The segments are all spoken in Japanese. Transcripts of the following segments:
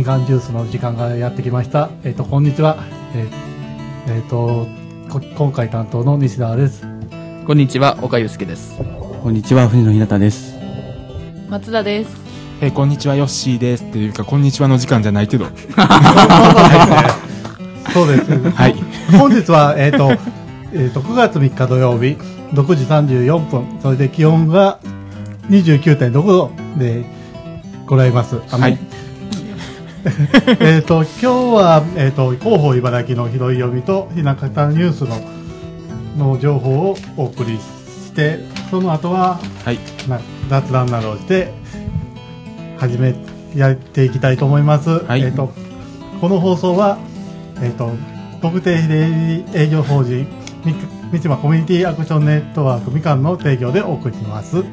みかんジュースの時間がやってきました。えっ、と、こんにちは。えっ、えーと、こ今回担当の西田です。こんにちは、岡祐介です。こんにちは、藤野ひなたです。松田です。えーこんにちは、ヨッシーです。っていうか、こんにちはの時間じゃないけど。そうです。はい。本日は、えっ、と、えっ、と、9月3日土曜日、6時34分、それで気温が29.6度でございます。はい。えっと、今日は、えっ、と、広報茨城の拾い読みと、ひなかたニュースの、の情報をお送りして、その後は、はい。な雑談などをして、始め、やっていきたいと思います。はいえっ、と、この放送は、えっ、と、特定非営利営業法人、み三島コミュニティアクションネットワークみかんの提供でお送りします。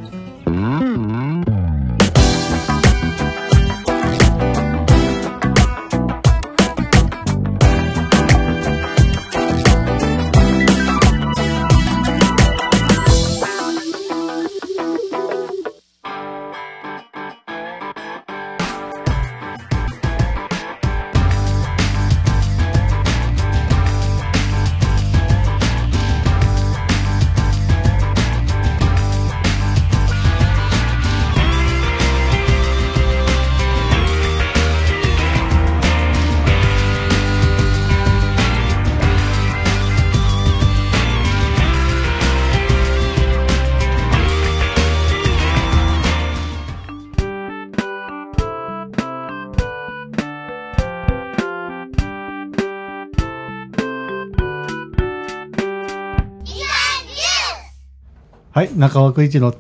中枠一の、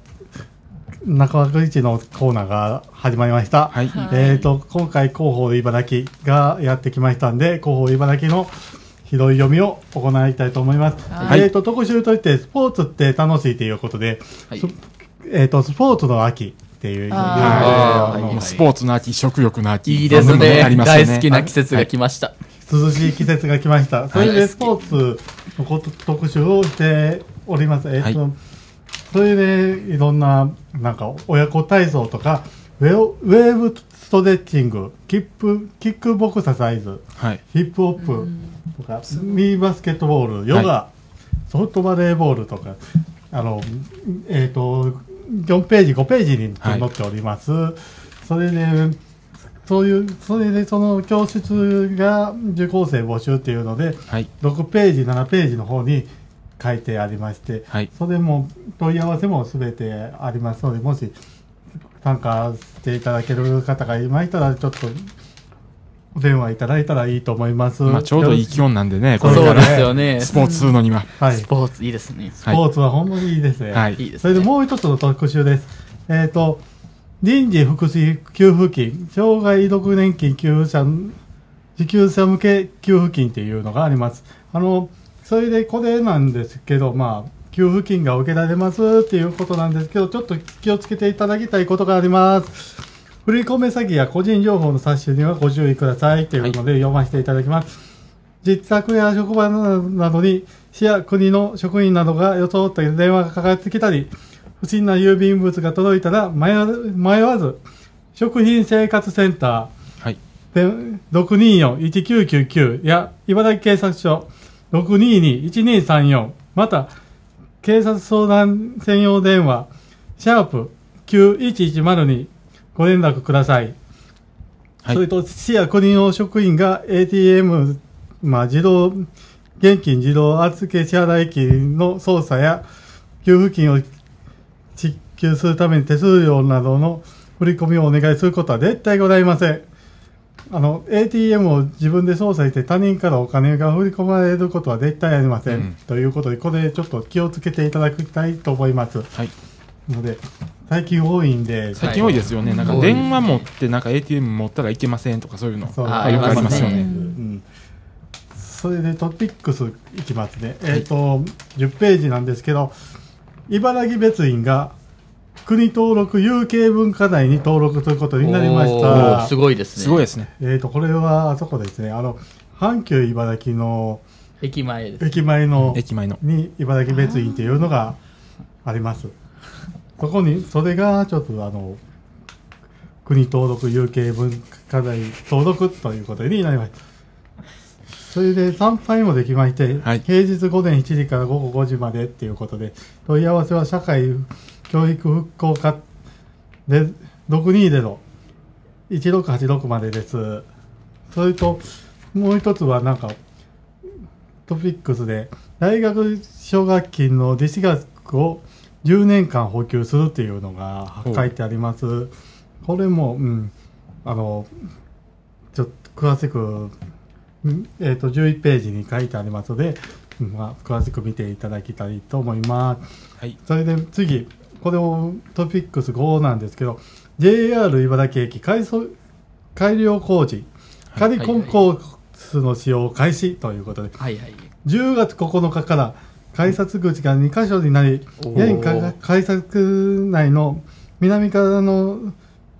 中枠一のコーナーが始まりました。はい。えっ、と、今回広報茨城がやってきましたんで、広報茨城の拾い読みを行いたいと思います。はいえっ、と、特集といって、スポーツって楽しいということで、はいそえっ、と、スポーツの秋っていう、あーいスポーツの秋、食欲の秋。いいですね。ありますよ大好きな季節が来ました。涼しい季節が来ました。それでスポーツのこと特集をしております。えっ、と、はそれでいろんな、なんか親子体操とか、ウェウェーブストレッチング、キック、キックボクササイズ、はい。ヒップホップとか、ミニバスケットボール、ヨガ、はソフトバレーボールとか、あの、えっ、と、4ページ、5ページにはい載っております。それで、そういう、それでその教室が受講生募集っていうので、はい。6ページ、7ページの方に書いてありまして、はい。それも問い合わせもすべてありますので、もし参加していただける方がいましたら、ちょっとお電話いただいたらいいと思います。まあ、ちょうどいい気温なんでね、こそうそうでれからすよね。スポーツするのには。はい。スポーツいいですね。スポーツは本当にいいですね。はい。いいですね。それでもう一つの特集です。えっ、と、臨時福祉給付金、障害独年金給付者、受給者向け給付金っていうのがあります。あの、それでこれなんですけど、まあ、給付金が受けられますっていうことなんですけど、ちょっと気をつけていただきたいことがあります。振り込め詐欺や個人情報の冊取にはご注意くださいというので読ませていただきます。自宅や職場などに市や国の職員などが装った電話がかかってきたり、不審な郵便物が届いたら迷わず、食品生活センタはい。ーで624-1999や茨城警察署622-1234また警察相談専用電話シャープ9110にご連絡ください。はいそれと市や国の職員が ATM、まあ、自動、現金自動預け支払い機の操作や給付金を支給するために手数料などの振り込みをお願いすることは絶対ございません。あの、ATM を自分で操作して他人からお金が振り込まれることは絶対ありません。うんということで、これちょっと気をつけていただきたいと思います。はい。ので、最近多いんで、最近多いですよね。なんか電話持って、なんか ATM 持ったらいけませんとかそういうの。そうあよくありますようね。うんそれでトピックスいきますね。えっ、と、10ページなんですけど、茨城別院が国登録有形文化財に登録することになりましおたー。すごいですね。すごいですね。えっ、と、これはあそこですね。あの、阪急茨城の駅前です。駅前の、駅前の。に茨城別院っていうのがあります。そこに、それがちょっとあの、国登録有形文化財登録ということになりました。それで参拝もできまして、はい平日午前7時から午後5時までっていうことで、問い合わせは社会教育復興課で620-1686までです。それと、もう一つはなんか、トピックスで、大学奨学金の実施額を10年間補給するっていうのが書いてあります。これも、うん、あの、ちょっと詳しく、うんえっ、と、11ページに書いてありますので、うんまあ、詳しく見ていただきたいと思います。はい。それで次、これをトピックス5なんですけど、JR 茨城駅改装改良工事、カリコンコースの使用開始ということで、はいはい。10月9日から改札口が2カ所になり、現か改札内の南側の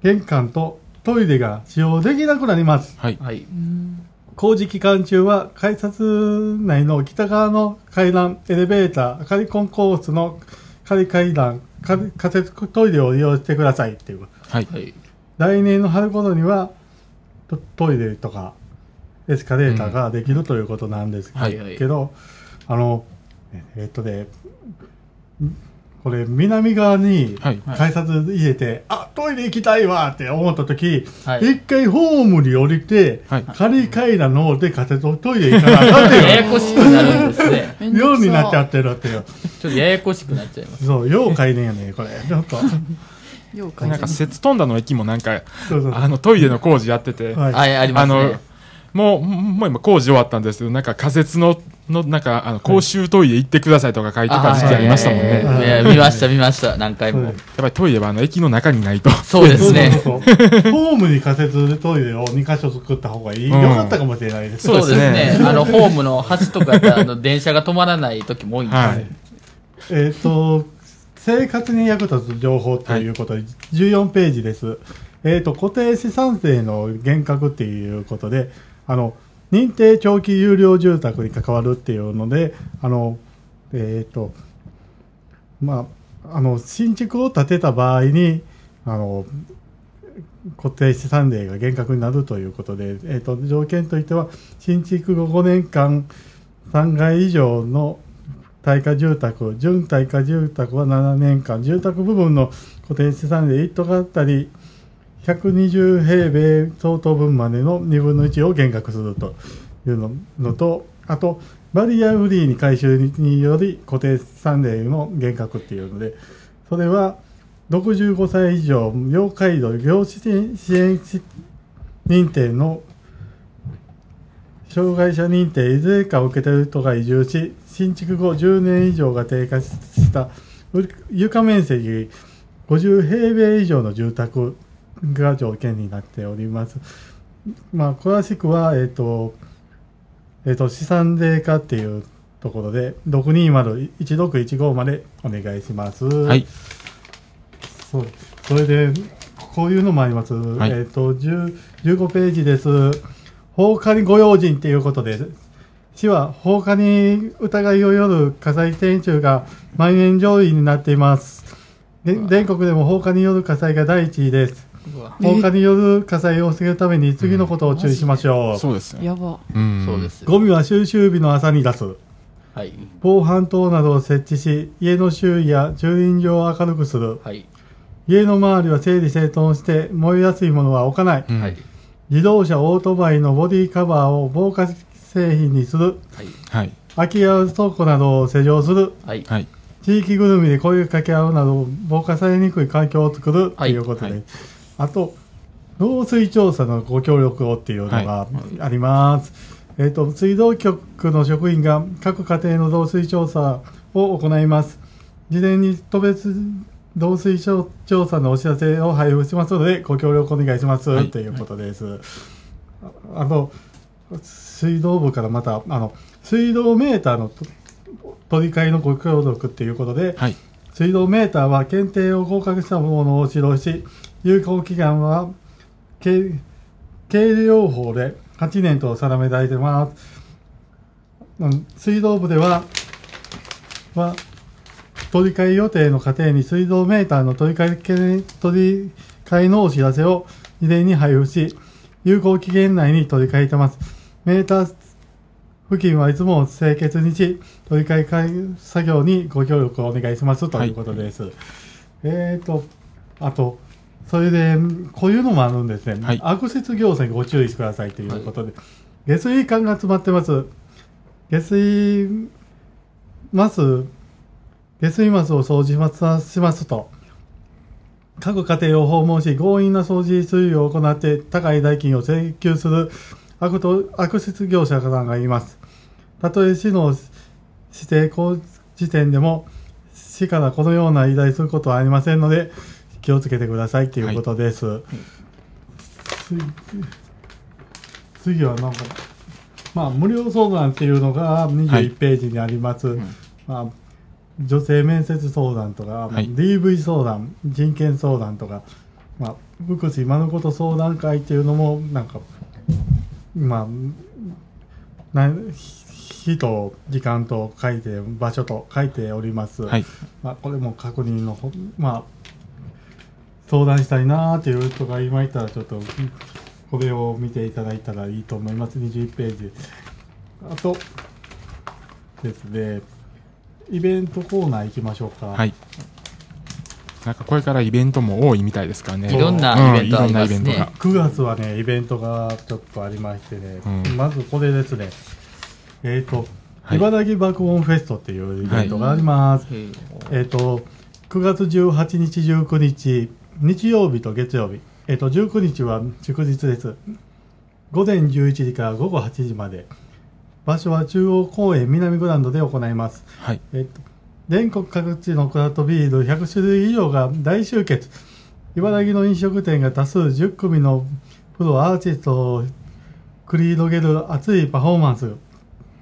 玄関とトイレが使用できなくなります。はい。はい。工事期間中は改札内の北側の階段、エレベーター、仮コンコースの仮階段、仮仮設トイレを利用してくださいっていう。はい。来年の春頃にはトトイレとかエスカレーターができるということなんですけど、うんはいはいあの、えっとで、これ南側にはい。改札入れて、あ、トイレ行きたいわって思った時、はい一回ホームに降りて、はい仮階段の方で仮設トイレ行かなあかんってやいう やこしくなるんですね。ようになっちゃってるっていう。ちょっとややこしくなっちゃいます。そう、よう買いねんやねこれ。ちょっと。よう書いてなんか、節飛んだの駅もなんか、そうそう。あの、トイレの工事やってて、はいはい、ありまのね。、もう、もう今工事終わったんですけど、なんか仮設の、の、なんか、あの、公衆トイレ行ってくださいとか書いてた時期ありましたもんね。はいやいや見ました、見ました。何回もはい。っぱりトイレはあの、駅の中にないと。そうですね。ホームに仮設トイレを2箇所作った方がいい。うんよかったかもしれないです。そうですねあの、ホームの端とかあの、電車が止まらない時も多いんですよはい。えっ、と、生活に役立つ情報ということで、14ページです。えっ、と、固定資産税の厳格っていうことで、あの、認定長期有料住宅に関わるっていうので、あの、えっ、と、まあ、あの、新築を建てた場合に、あの、固定資産税が厳格になるということで、えっ、と、条件といっては、新築後5年間、3階以上の耐火住宅、準耐火住宅は7年間、住宅部分の固定資産税1棟あたり120平米相当分までの2分の1を減額するというののと、あと、バリアフリーに回収により固定資産税の減額っていうので、それは65歳以上、要介護、業支援支援認定の障害者認定いずれかを受けている人が移住し、新築後10年以上が低下した床面積50平米以上の住宅が条件になっております。まあ、詳しくは、えっ、と、えっ、と、資産税化っていうところで、620-1615までお願いします。はい。そう。それで、こういうのもあります。いえっ、と、10 15ページです。放火にご用心ということで、市は放火に疑いをよる火災点中が蔓延上位になっています。で全国でも放火による火災が第一位です。放火による火災を防ぐために次のことを注意しましょう。そうですね。やば。うん。そうで。す。ゴミは収集日の朝に出す。はい。防犯灯などを設置し、家の周囲や駐輪場を明るくする。はい。家の周りは整理整頓して燃えやすいものは置かない。うんはい。自動車、オートバイのボディカバーを防火製品にする。はい。はい。空き家倉庫などを施錠する。はい。はい。地域ぐるみで声を掛け合うなど防火されにくい環境を作るとはいいうことで、はいあと漏水調査のご協力をっていうのがあります、えっ、と水道局の職員が各家庭の漏水調査を行います。事前に個別漏水調査のお知らせを配布しますのでご協力お願いします、はい。ということです、ああの水道部からまたあの水道メーターのと取り替えのご協力っていうことで、はい。水道メーターは検定を合格したものを指導し、有効期間は計計量法で8年と定められています。うん水道部では、は取り替え予定の家庭に水道メーターの取り替え取り会のお知らせを事前に配布し、有効期限内に取り替えてます。メーター付近はいつも清潔にし、取り替え会作業にご協力をお願いしますということです。えーと、あと、それで、こういうのもあるんですね。はい悪質業者にご注意してくださいということで、下水管が詰まってます。下水マス、下水マスを掃除しますしますと、各家庭を訪問し、強引な掃除水を行って高い代金を請求する悪と悪質業者さんがいます。たとえ市の指定工時点でも、市からこのような依頼することはありませんので、気をつけてくださいということです。次次はなんか、まあ、無料相談っていうのがはい21ページにあります。まあ、女性面接相談とか、はい DV 相談、人権相談とか、まあ、福祉まること相談会っていうのも、なんか、まあ、な日と時間と書いて、場所と書いております。はい。まあ、これも確認のほ、まあ、相談したいなーっていう人が今いたら、ちょっと、これを見ていただいたらいいと思います。21ページ。あと、ですね、イベントコーナー行きましょうか。はい。なんかこれからイベントも多いみたいですからね。いろんなイベントありますねうんいろんなイベントが。9月はね、イベントがちょっとありましてね、うんまずこれですね、えっ、と、はい茨城爆音フェストっていうイベントがあります。へえっ、と、9月18日、19日、日曜日と月曜日、えっ、と、19日は祝日です。午前11時から午後8時まで。場所は中央公園南グランドで行います。はい。えっと、全国各地のクラフトビール100種類以上が大集結。茨城の飲食店が多数10組のプロアーティストを繰り広げる熱いパフォーマンス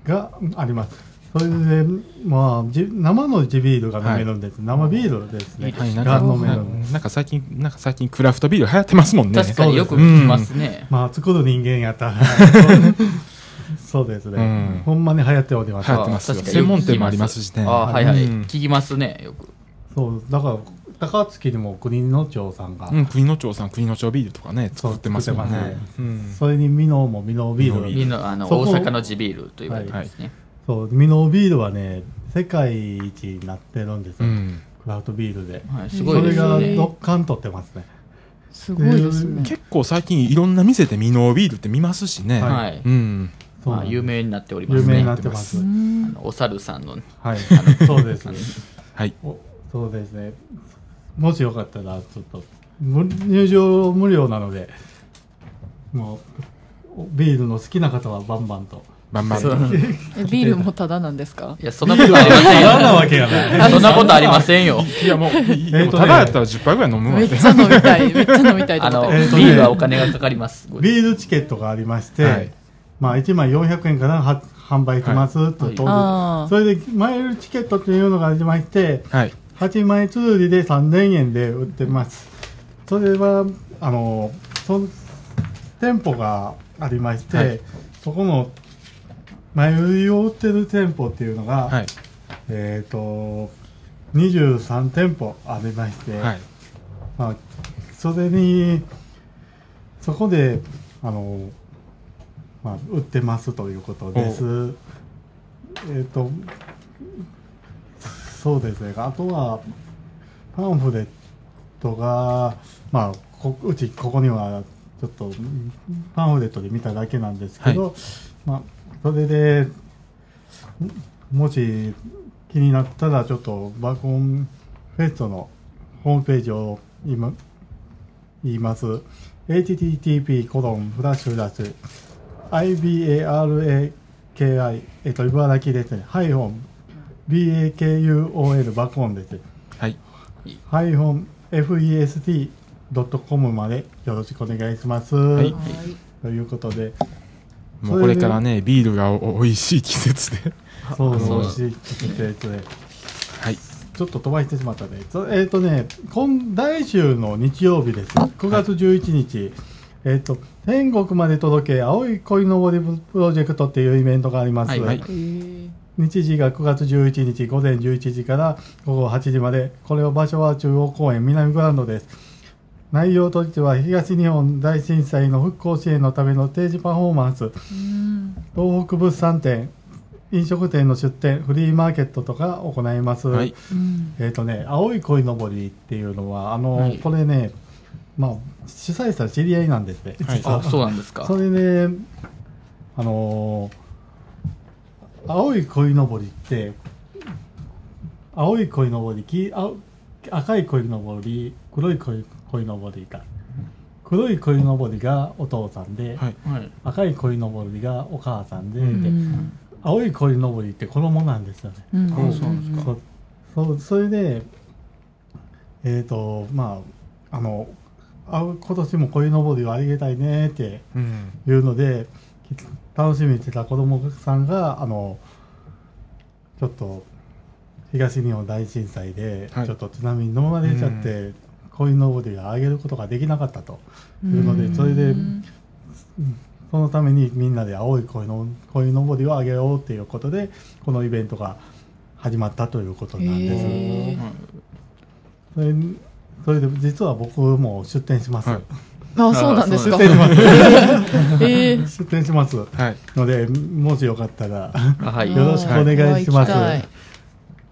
があります。それで、まあ、じ生の地ビールが飲めるんです。生ビールですね。はい、なんがか、飲める。なんか最近、なんか最近クラフトビール流行ってますもんね。確かによく聞きますね。まあ、作る人間やったら。そうですね、うんほんまに流行っております。流行ってます専門店もありますしね。ああ、はいはい。うん聞きますね、よく。そう、だから、高槻にも国の町さんが、うん、国の町さん、国の町ビールとかね、そう作ってますよ作ってね。うんそれにミノもミノビール。ミノビーみんな、あの、大阪の地ビールと言われてますね。そう、ミノビールはね、世界一になってるんですよ。うんクラフトビールで。はい、すごいですそ。れが6冠取ってますね。すごいですね。結構最近いろんな店でミノービールって見ますしね。はいうん。まあ、有名になっておりますね。有名にあなってます。のお猿さんの、はい。そうです。はい。おそうですね。もしよかったら、ちょっと、無入場無料なので、もう、ビールの好きな方はバンバンと。バンバンと。そうえビールもタダなんですか？いや、そんなことありません嫌なよ。わけがない。そんなことありませんよ。いやもう、えーただやったら10杯ぐらい飲むわめっちゃ飲みたい。めっちゃ飲みたいと？あの。えーとねビールはお金がかかります。ビールチケットがありまして、はいまあ1枚400円からは販売しますそれでマイルチケットっていうのがありまして、はい。8枚綴りで3000円で売ってます。それは、あの、その店舗がありまして、はいそこの前売りを売ってる店舗っていうのが、はい。えっ、と、23店舗ありまして、はい。まあ、それに、そこで、あの、まあ、売ってますということです。えっ、と、そうですね。あとは、パンフレットが、まあ、こうち、ここには、ちょっと、パンフレットで見ただけなんですけど、まあ、それで、もし気になったら、ちょっと、バコンフェストのホームページを今、言います。http コロンフラッシュフラッシュ ibaraki えっと、茨城ですね。ハイフォン bakul バコンです。はい。ハイフォン fest.com までよろしくお願いします。はいということで、もうこれからね、ビールがお美味しい季節で。そうそうしい季節で。はい。ちょっと飛ばしてしまったね。そえっ、とね、今来週の日曜日です。9月11日。えっ、と、天国まで届け、青い恋のぼりプロジェクトっていうイベントがあります。はいはいえー日時が9月11日午前11時から午後8時まで、これは場所は中央公園南グラウンドです。内容としては東日本大震災の復興支援のための定時パフォーマンス。うん東北物産展飲食店の出店フリーマーケットとか行います、はい。うん。えっ、とね青い鯉のぼりっていうのはあの、はい。これねまあ主催者知り合いなんですね、はい。あ、そうなんですか。それであのー青い鯉のぼりって青い鯉のぼりき青赤い鯉のぼり黒い鯉鯉のぼりが黒い鯉のぼりがお父さんで、はい。はい。赤い鯉のぼりがお母さんで,、うんでうん青い鯉のぼりって衣なんですよね。うんあそうなんですかそれでえっ、とまああのあ今年も鯉のぼりをあげたいねってうん。いうのでき楽しみにしてた子供さんがあのちょっと東日本大震災で、はいちょっと津波に飲まれちゃって、鯉のぼりをあげることができなかったというので、それでそのためにみんなで青い鯉の鯉のぼりをあげようっていうことでこのイベントが始まったということなんです。それそれで実は僕も出店します。はいあそうなんですか出店します。ええ出店しますはい。のでもしよかったらあはい。よろしくお願いします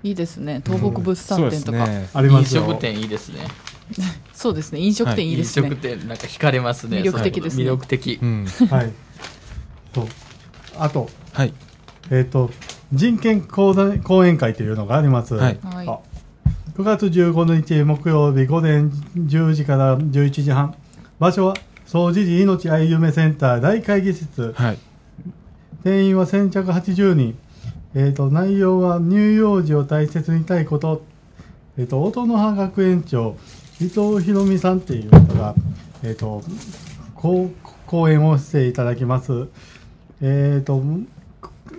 いいいですね東北物産展とか、ありますよ。食店いいですね。そうですね飲食店いいですね、飲食店なんか惹かれますね。魅力的ですね魅力的う。ん。はい。そう。あとはい。えっ、と人権講談講演会というのがあります。はいはいあ9月15日木曜日午前10時から11時半場所は総持寺命愛夢センター大会議室はい。定員は先着80人、えー、と内容は乳幼児を大切にしたいこと、えー、と音の葉学園長伊藤博美さんっていう人が、えー、とこう講演をしていただきます、えー、と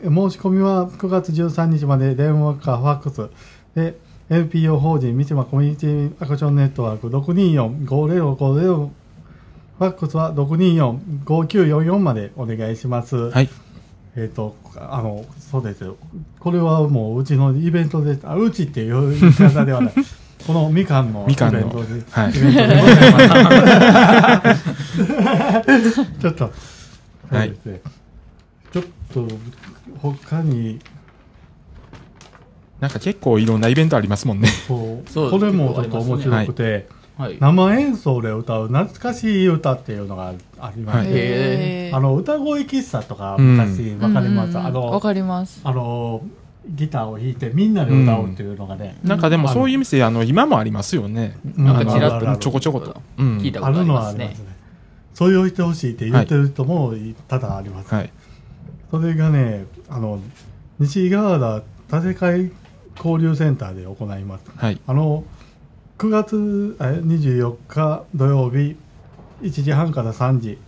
申し込みは9月13日まで電話かファックスで NPO 法人三島コミュニティアクションネットワーク624-5050ファックスは624-5944までお願いします。はい。えっ、と、あの、そうですよ。これはもううちのイベントで、あ、うちっていう言い方ではない。このみかんの。ちょっと、はい。そうです。ね。ちょっと、他に、なんか結構いろんなイベントありますもんね。そう、そうこれもちょっと面白くて、はい。生演奏で歌う懐かしい歌っていうのがありまして、あの歌声喫茶とかうん。昔わかります、あのわかります。あのギターを弾いてみんなで歌うっていうのがね、なんかでもそういう店、あの、今もありますよね。うんなんかちらっとちょこちょこと。うん。聞いたことああるのりますねはありますね。そういうしてほしいって言ってる人も多々あります、はい。それがねあの西川原建て替え交流センターで行いますはい。あの9月え24日土曜日1時半から3時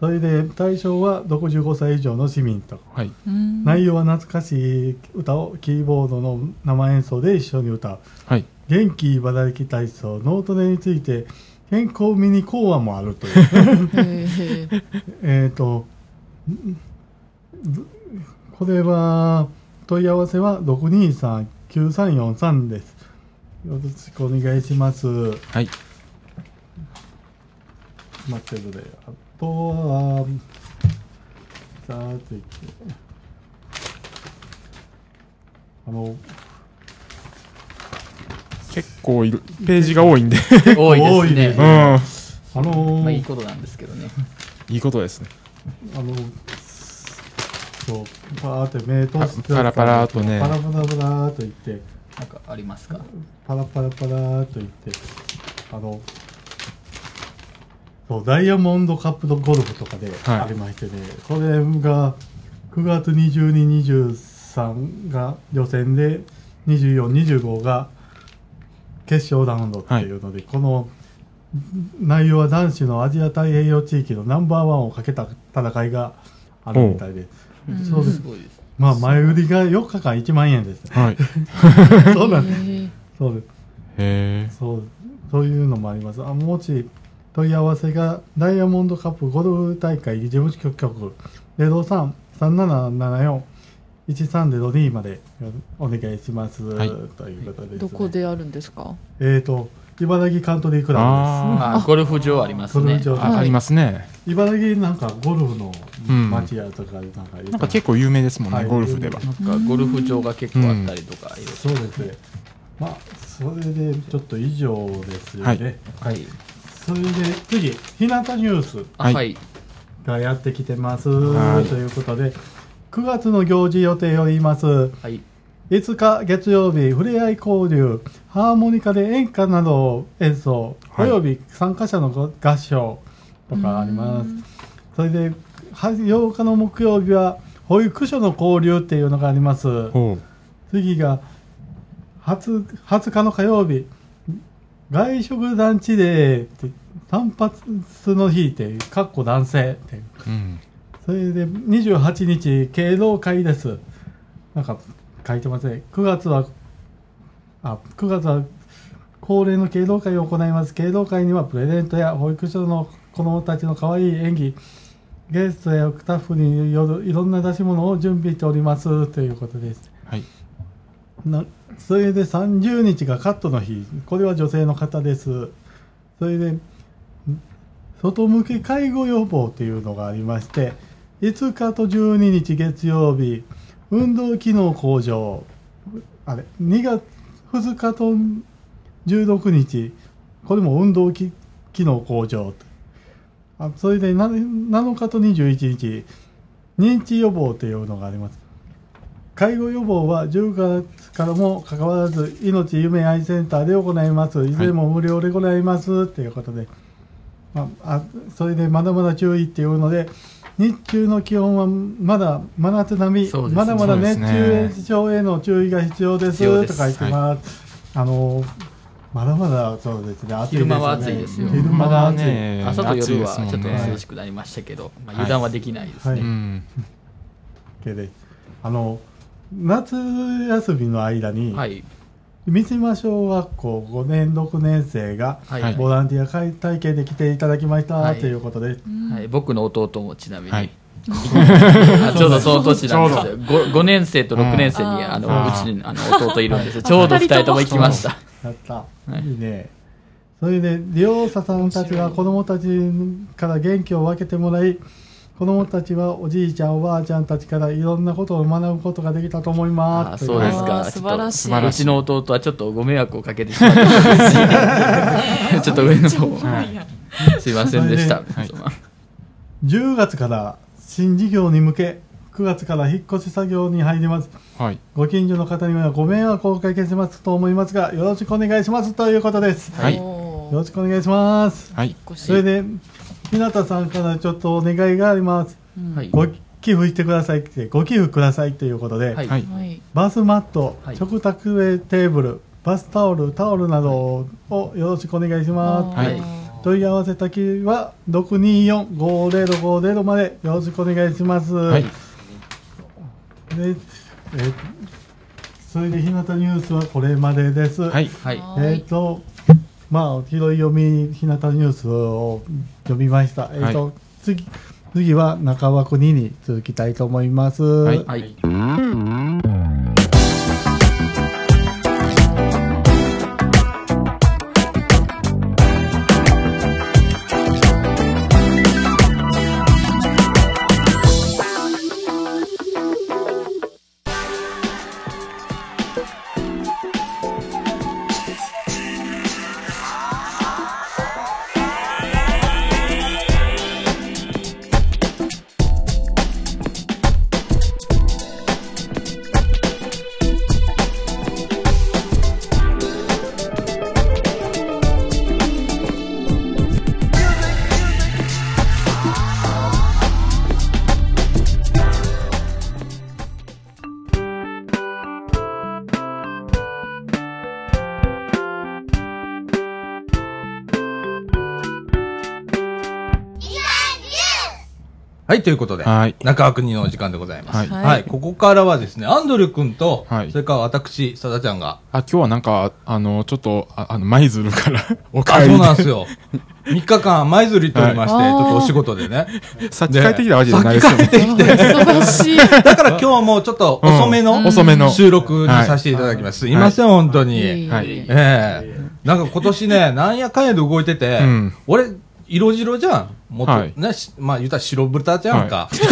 それで対象は65歳以上の市民と。はい。うん。内容は懐かしい歌をキーボードの生演奏で一緒に歌う。はい。元気茨城体操脳トレについて健康ミニ講話もあるという。えっとこれは問い合わせは6239343です。よろしくお願いします。はい。待ってくれあとはさてあの結構いる、ページが多いんで。多いですね。うん。あのまあいいことなんですけどね。いいことですね。あのそうパーって目通してパラパラーとねパラパラパラーと言ってなんかありますか？パラパラパラーと言ってあのそうダイヤモンドカップのゴルフとかではいありましてね、これが9月22、23が予選で24、25が決勝ラウンドっていうので、この内容は男子のアジア太平洋地域のナンバーワンをかけた戦いがあるみたいで、うんそうです。まあ前売りが4日間1万円です。はい。そうなんです。そうです。へえ。そう、そういうのもあります。あもし問い合わせがダイヤモンドカップゴルフ大会事務局局03-3774-1302までお願いします、はい。ということです、ね。どこであるんですか？えっ、と、茨城カントリークラブ。ああ。ゴルフ場ありますね。ゴルフ場あありますね。です茨城なんかゴルフの街やとかなんか言うなんか結構有名ですもんね、はい。ゴルフでは。なんかゴルフ場が結構あったりとか、いろいろそうですね。まあそれでちょっと以上ですよね、はい。はい。それで次日向ニュース。がやってきてますはいということで9月の行事予定を言いますはい。5日月曜日ふれあい交流ハーモニカで演歌などを演奏、はいおよび参加者のご合唱とかありますそれでは8日の木曜日は保育所の交流っていうのがあります。次が 20, 20日の火曜日外食団地デーって単発の日ってかっこ男性ってう。ん。それで28日敬老会です。なんか書いてますね。9月はあ9月は恒例の敬老会を行います。敬老会にはプレゼントや保育所の子どもたちの可愛い演技ゲストやスタッフによるいろんな出し物を準備しております。ということです。はい。なそれで30日がカットの日。これは女性の方です。それで外向け介護予防というのがありまして5日と12日月曜日運動機能向上。あれ2月2日と16日。これも運動機能向上。あそれで7日と21日。認知予防というのがあります。介護予防は10月からもかかわらず命夢愛センターで行います。い。ずれも無料で行います。ということで、まあ、あそれでまだまだ注意っていうので日中の気温はまだ真夏並み、ね。まだまだ熱中症への注意が必要です。必要です。と書いてます、あのまだまだそうですね。暑いですよね。昼間は暑いですよ。昼間まだは暑い、ね、朝と夜はちょっとね。涼しくなりましたけど、まあ、はい。油断はできないですね。はうん。けであの夏休みの間に、はい。三島小学校5年6年生がボランティア会体験で来ていただきました、はい。ということで、はい、僕の弟もちなみに、はい。あちょうどその年なんですよ。5, 5年生と6年生に、うんあのうちにあの弟いるんですよ。ちょうど2人とも行きました。やった、い。い、いね。それで利用者さんたちは子どもたちから元気を分けてもらい子どもたちはおじいちゃんおばあちゃんたちからいろんなことを学ぶことができたと思いあます。そうですか。素晴らしい。うちの弟はちょっとご迷惑をかけてしまった。ちょっと上の方。すいませんでした、はい。その10月から新事業に向け9月から引っ越し作業に入ります。はい。ご近所の方にはご迷惑をおかけしますと思いますがよろしくお願いしますということです、はい。よろしくお願いします。はい。腰それで日向さんからちょっとお願いがあります。うん。はい。ご寄付してくださいってご寄付くださいということで、はい。バスマット、はい。食卓テーブルバスタオルタオルなどをよろしくお願いします、はい。あ問い合わせ先は624-5050までよろしくお願いします、はい。でえそれで日向ニュースはこれまでです、はい。はい。えっ、とまあ拾い読み日向ニュースを読みました、えっ、と次次は中枠2に続きたいと思います、はい。はいはい、ということで、はい。中川国のお時間でございます。はい。はい、ここからはですね、アンドリ君と、はい。それから私、さだちゃんが、あ、今日はなんか、あの、ちょっと、ああの、舞鶴からお帰あ、りそうなんですよ。3日間、舞鶴行っておりまして、はい。ちょっとお仕事でね。さっき帰ってきたわけじゃないですよね。忙しい。だから今日はもうちょっと遅めの、うん。遅めの。収録にさせていただきます。すい。ません、本当に。はい。ええ。なんか今年ね、なんやかんやで動いてて、うん。俺、色白じゃん。もっと、はいね、しまあ言ったら白豚じゃんか。朝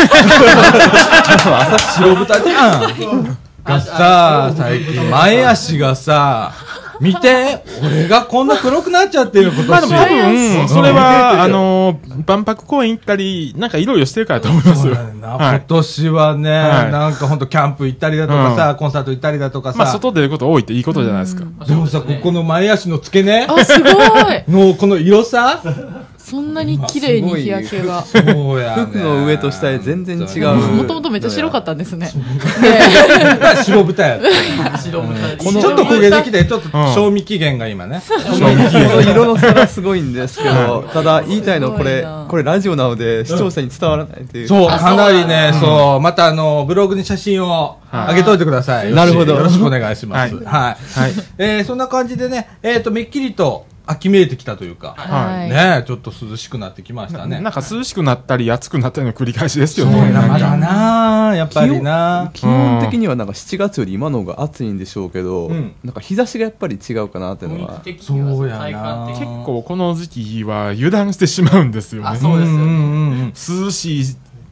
白豚じゃん。がさ、最近前足がさ、見て、俺がこんな黒くなっちゃってる今まあでも多年。分、それは、あのー、万博公園行ったり、なんかいろいろしてるからと思いますよ。今はい。年はね、はいなんかほんとキャンプ行ったりだとかさ、コンサート行ったりだとかさ、まあ、外出ること多いっていいことじゃないですか。でもさ、ここの前足の付け根あ、すごいのこの色さ、そんなに綺麗に日焼けが。そうやね。服の上と下で全然違うもともとめっちゃ白かったんですね。白豚や。白豚ちょっと焦げてきて、ちょっと賞味期限が今ね。この色の差がすごいんですけど、ただ言いたいのはこれこれラジオなので視聴者に伝わらないという。そう、かなりね、そう、またあの、ブログに写真を上げといてください。なるほどよろしくお願いします。はいはい。はい。えー、そんな感じでね、えっと、めっきりと秋めいてきたというか、はい。ね、ちょっと涼しくなってきましたね。なんか涼しくなったり暑くなったりの繰り返しですよそうね。やまだなやっぱりな基本的にはなんか7月より今の方が暑いんでしょうけど、うんなんか日差しがやっぱり違うかなっていうのは。そうやな結構この時期は油断してしまうんですよね。あそうです涼しい、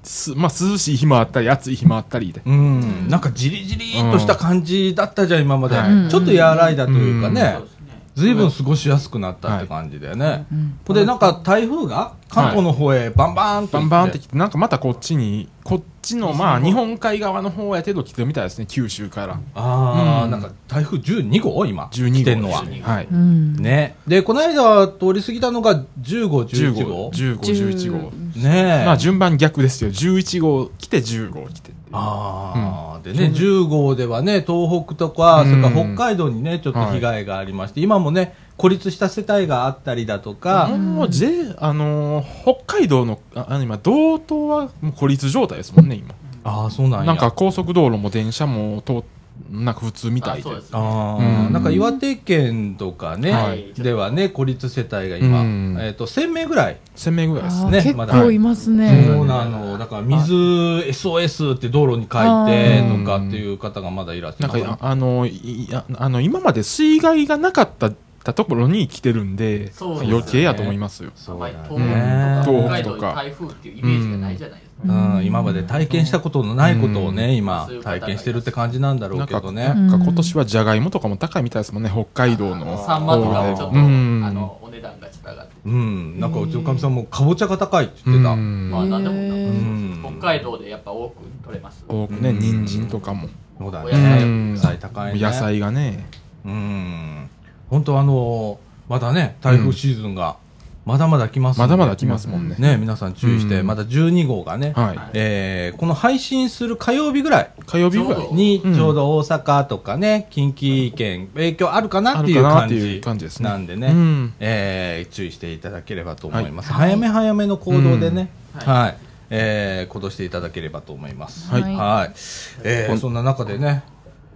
すまあ涼しい日もあったり、暑い日もあったりで。うん。うん。なんかじりじりっとした感じだったじゃん、今までうん。ちょっと和らいだというかねそう。ですねずいぶん過ごしやすくなったって感じだよね。ほんで、なんか台風が関東の方へバンバンとバ行って。ンバンって来て、なんかまたこっちに、こっちのまあ日本海側の方やけど来てるみたいですね、九州から。ああ、うんなんか台風12号今。12号来てんのは。はい。うん。ね。で、この間通り過ぎたのが10号、11号。15、11号。ねえ。まあ順番逆ですよ。11号来て10号来て。ああ、でね、10号ではね、東北とか、うん。それから北海道にね、ちょっと被害がありまして、今もね、孤立した世帯があったりだとか、もう J、あのー北海道の、あ今、道東はもう孤立状態ですもんね、今。ああ、そうなんや。なんか高速道路も電車も通っなんか普通みたいで。あなんか岩手県とかね、はいではね、孤立世帯が今、うんえっ、と、1000名ぐらい。1000名ぐらいですね結まだ構いますね。そうなの。だから水 SOS って道路に書いてとかっていう方がまだいらっしゃる。なんか、ああの、いああの、今まで水害がなかったたところに来てるんで、余計やと思いますよ。東ね。北とかうイメージがないじゃないですか。うん、今まで体験したことのないことをね、うん今体験してるって感じなんだろうんけどね。なんか今年はじゃがいもとかも高いみたいですもんね、北海道の。サンマとかもちょっと、うんあの、お値段がちょっと上がって。うん、なんかうちのかみさんもかぼちゃが高いって言ってた。まあ、なんでも北海道でやっぱ多く取れます。多くね、人参とかも。そうだお野菜ね。野菜高いね。野。菜がね。うん。本当あのーまだね、台風シーズンが、まだまだ来ますんで。まだまだ来ますもんね。ね、皆さん注意して、うん。まだ12号がね、はい。えーこの配信する火曜日ぐらい火曜日ぐらい。に、ちょうど大阪とかね、近畿圏、影響あるかなっていうあるかな感じっていう感じですね。なんでね、うん。えー注意していただければと思います。はい。早め早めの行動でね、うん。はい、えー行動していただければと思います。はい。はい。えーそんな中でね、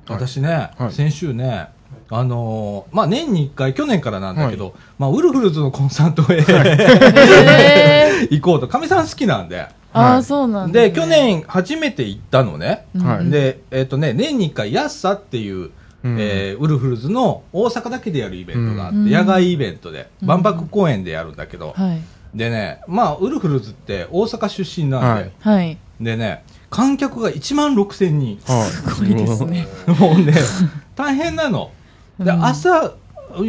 私ね、はい。先週ね、あのーまあ、年に1回、去年からなんだけど、まあ、ウルフルズのコンサートへへー 行こうと、かみさん好きなんで。ああ、そうなんだ。で、去年初めて行ったのね。はいで、えっ、とね、年に1回、ヤッサっていう、うんえーウルフルズの大阪だけでやるイベントがあって、うん野外イベントで、うん万博公園でやるんだけど、はい。でね、まあ、ウルフルズって大阪出身なんで、はいはい。でね、観客が1万6千人。はいすごいですね。もうね、大変なの。で、うん朝、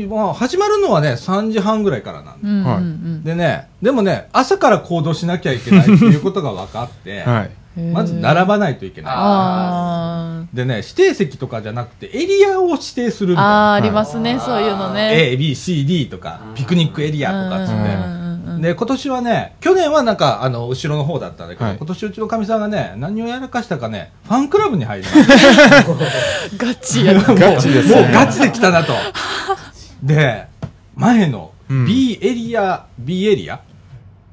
まあ、始まるのはね、3時半ぐらいからなんで。うんうんはいうん。でね、でもね、朝から行動しなきゃいけないっていうことが分かって、はい。まず並ばないといけない。あでね、指定席とかじゃなくて、エリアを指定するんーあー、だありますね、そういうのね。A、B、C、D とか、ピクニックエリアとかっつうんうんって。で、今年はね、去年はなんか、あの、後ろの方だったんだけど、はい今年うちのかみさんがね、何をやらかしたかね、ファンクラブに入りました。ガチやな。ガチですねもうガチで来たなと。で、前のうん B エリア、B エリア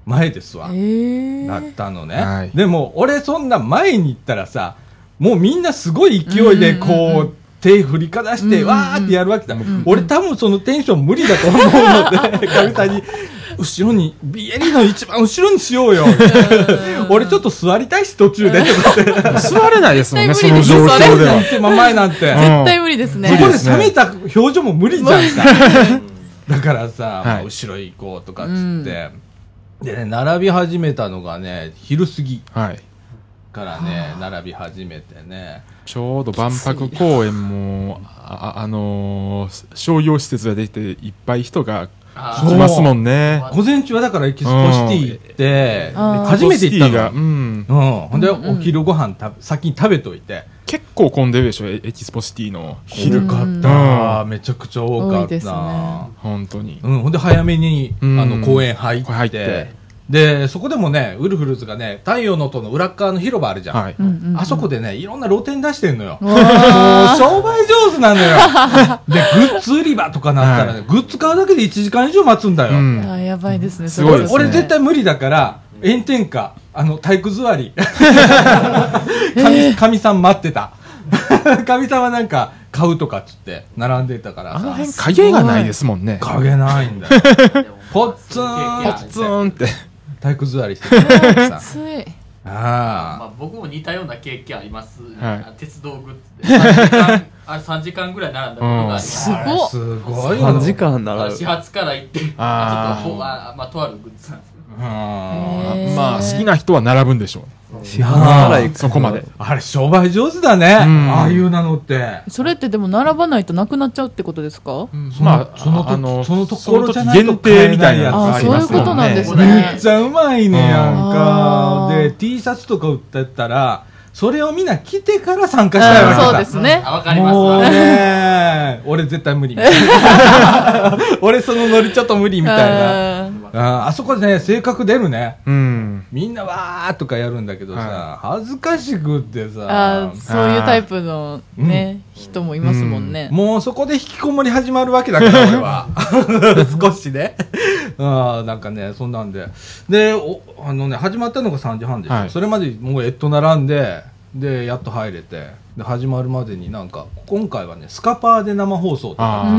前ですわ。えだっえ。たのね。はいでも、俺そんな前に行ったらさ、もうみんなすごい勢いでこう、うんうんうん手振りかざして、うんうんうんわーってやるわけだ。ん俺多分そのテンション無理だと思うので、かみさんに、後ろに、ビエリの一番後ろにしようよ。俺ちょっと座りたいし途中で。座れないですもんね、その状況では。一番前なんて。うん絶対無理ですね。そこで冷めた表情も無理じゃんか。だからさ、はいまあ後ろ行こうとかっつって、でね、並び始めたのがね、昼過ぎはい。からね、並び始めてね。ちょうど万博公園も、あ、ああのー商業施設ができていっぱい人がそう来ますもんね。午前中はだからエキスポシティ行って、うん初めて行ったシティが、の。うん。うん。ほんで、お昼ご飯た先に食べといて。結構混んでるでしょ、エエキスポシティの昼。かうんった。めちゃくちゃ多かった。本当に。うん。ほんで、早めに、あうんの、公園入って。で、そこでもね、ウルフルズがね、太陽の塔の裏っ側の広場あるじゃん。はい。あそこでね、いろんな露店出してんのよ。商売上手なのよ。で、グッズ売り場とかなったらね、はグッズ買うだけで1時間以上待つんだよ。うんあーやばいですね。すごいですね俺俺絶対無理だから、炎天下、あの、体育座り。かみ、かみさん待ってた。かみさんはなんか、買うとかっつって、並んでたからあのさ。辺影がないですもんね。影ないんだよ。ポッツンッツンって。体育座りしてる。からさ。つい。あまあ、僕も似たような経験あります、はい。鉄道グッズで。3時間あれ3時間ぐらい並んだことがあります、すごっ。あ。すごい。よ。3時間なら始発から行ってあー。ちょっとまあとあるグッズなんですけどまあ、好きな人は並ぶんでしょ始発なら行う。くそこまで。あれ、商売上手だね。んああいうなのって。それってでも並ばないとなくなっちゃうってことですか？まあ、その時あの、そのところじゃないと限定みたいなやつあありますそういうことなんですね。ねめっちゃうまいねやんあか。ーで、T シャツとか売ってたら、それをみんな着てから参加したいわけだ。そうですね。あわかりますもうわね、俺絶対無理みたいな。俺そのノリちょっと無理みたいな。うんああそこでね、性格出るね。うん。みんなわーとかやるんだけどさ、は恥ずかしくってあさー、そういうタイプのね、人もいますもんね。もうそこで引きこもり始まるわけだから、俺は。少しね。ああ、なんかね、そんなんで。で、おあのね、始まったのが3時半でしょ。はいそれまでもうえっと並んで、で、やっと入れて、で、始まるまでになんか、今回はね、スカパーで生放送とあか。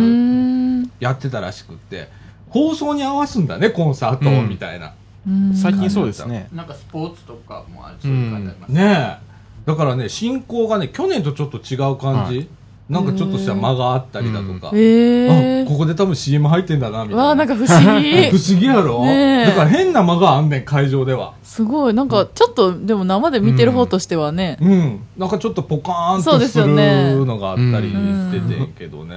やってたらしくって、放送に合わすんだね、コンサートを、うんみたいな。うん最近そうですね。なんかスポーツとかもあるそういう感じあります、ねえ。だからね、進行がね、去年とちょっと違う感じ。はなんかちょっとした間があったりだとか。へえあ、ここで多分 CM 入ってんだな、みたいな。わあなんか不思議 不思議やろ、だから変な間があんねん、会場では。すごいなんかちょっとでも生で見てる方としてはね、うん。なんかちょっとポカーンそうですとするのがあったりしててんけどね。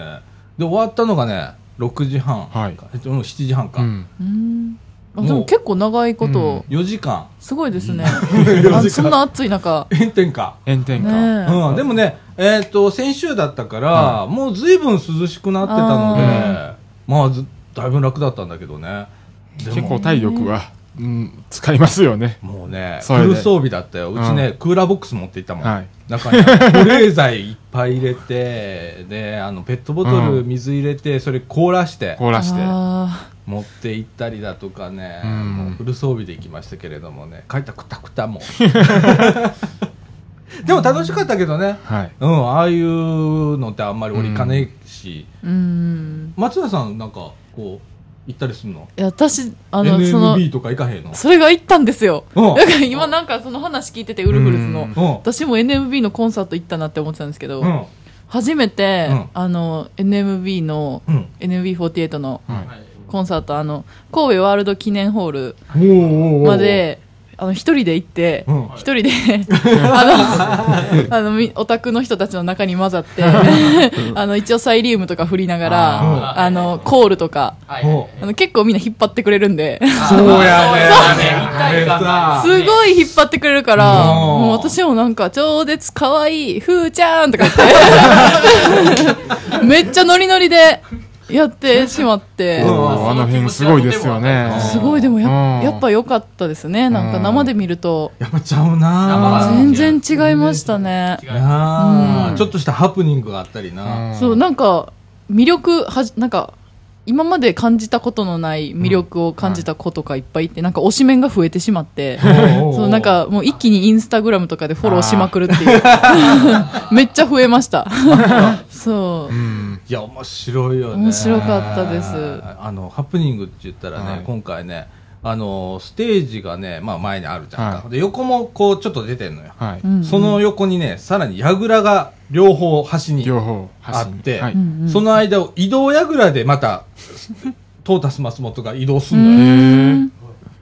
で、終わったのがね、6時半。はいえっと、もう7時半か。うん。うんあもうでも結構長いこと、4時間。すごいですね、4時間あそんな暑い中炎天下。炎天下。うん。でもね、えっ、と、先週だったから、もう随分涼しくなってたのであ、まあず、だいぶ楽だったんだけどね。結構体力は、うん、使いますよね。もうね、フル装備だったよ。うちね、クーラーボックス持って行ったもん。はい中に保冷剤いっぱい入れて、で、あの、ペットボトルうん水入れて、それ凍らして、凍らして。あ持って行ったりだとかね、うんもうフル装備で行きましたけれどもね、帰ったくたくたもう。でも楽しかったけどね。はい。うん、ああいうのってあんまり折りかねえし、ーうん松田さんなんか、こう、行ったりするの？いや私あのその ?NMB とか行かへんの？それが行ったんですようんだから今なんかその話聞いててウルフルズの。私も NMB のコンサート行ったなって思ってたんですけど、うん。初めて、うんあの NMB の、うん。NMB48 のコンサートあの神戸ワールド記念ホールおーおーおーまであの一人で行ってうん。一、人であのあのみオタクの人たちの中に混ざって あの一応サイリウムとか振りながらあー。あのコールとかあの結構みんな引っ張ってくれるんで。そうやね。すごい引っ張ってくれるから、うん。もう私もなんか、超絶可愛い、ふーちゃんとか言って、めっちゃノリノリでやってしまって、うんあの辺すごいですよね。すごいでもや,、うんやっぱ良かったですね。なんか生で見ると、やっぱちゃうなうん全然違いましたね。うんちょっとしたハプニングがあったりな。うんそう、なんか、魅力はじ、なんか、今まで感じたことのない魅力を感じた子とかいっぱいいて、なんか推しメンが増えてしまって、そうなんかもう一気にインスタグラムとかでフォローしまくるっていう。めっちゃ増えました。そうう。ん。いや、面白いよね。面白かったですあの、ハプニングって言ったらね、はい今回ね、あの、ステージがね、まあ前にあるじゃんか。はいで、横もこう、ちょっと出てんのよ。はい。その横にね、さらに櫓が両方端にあって、はい。その間を移動櫓でまた、トータス松本が移動すんのよ。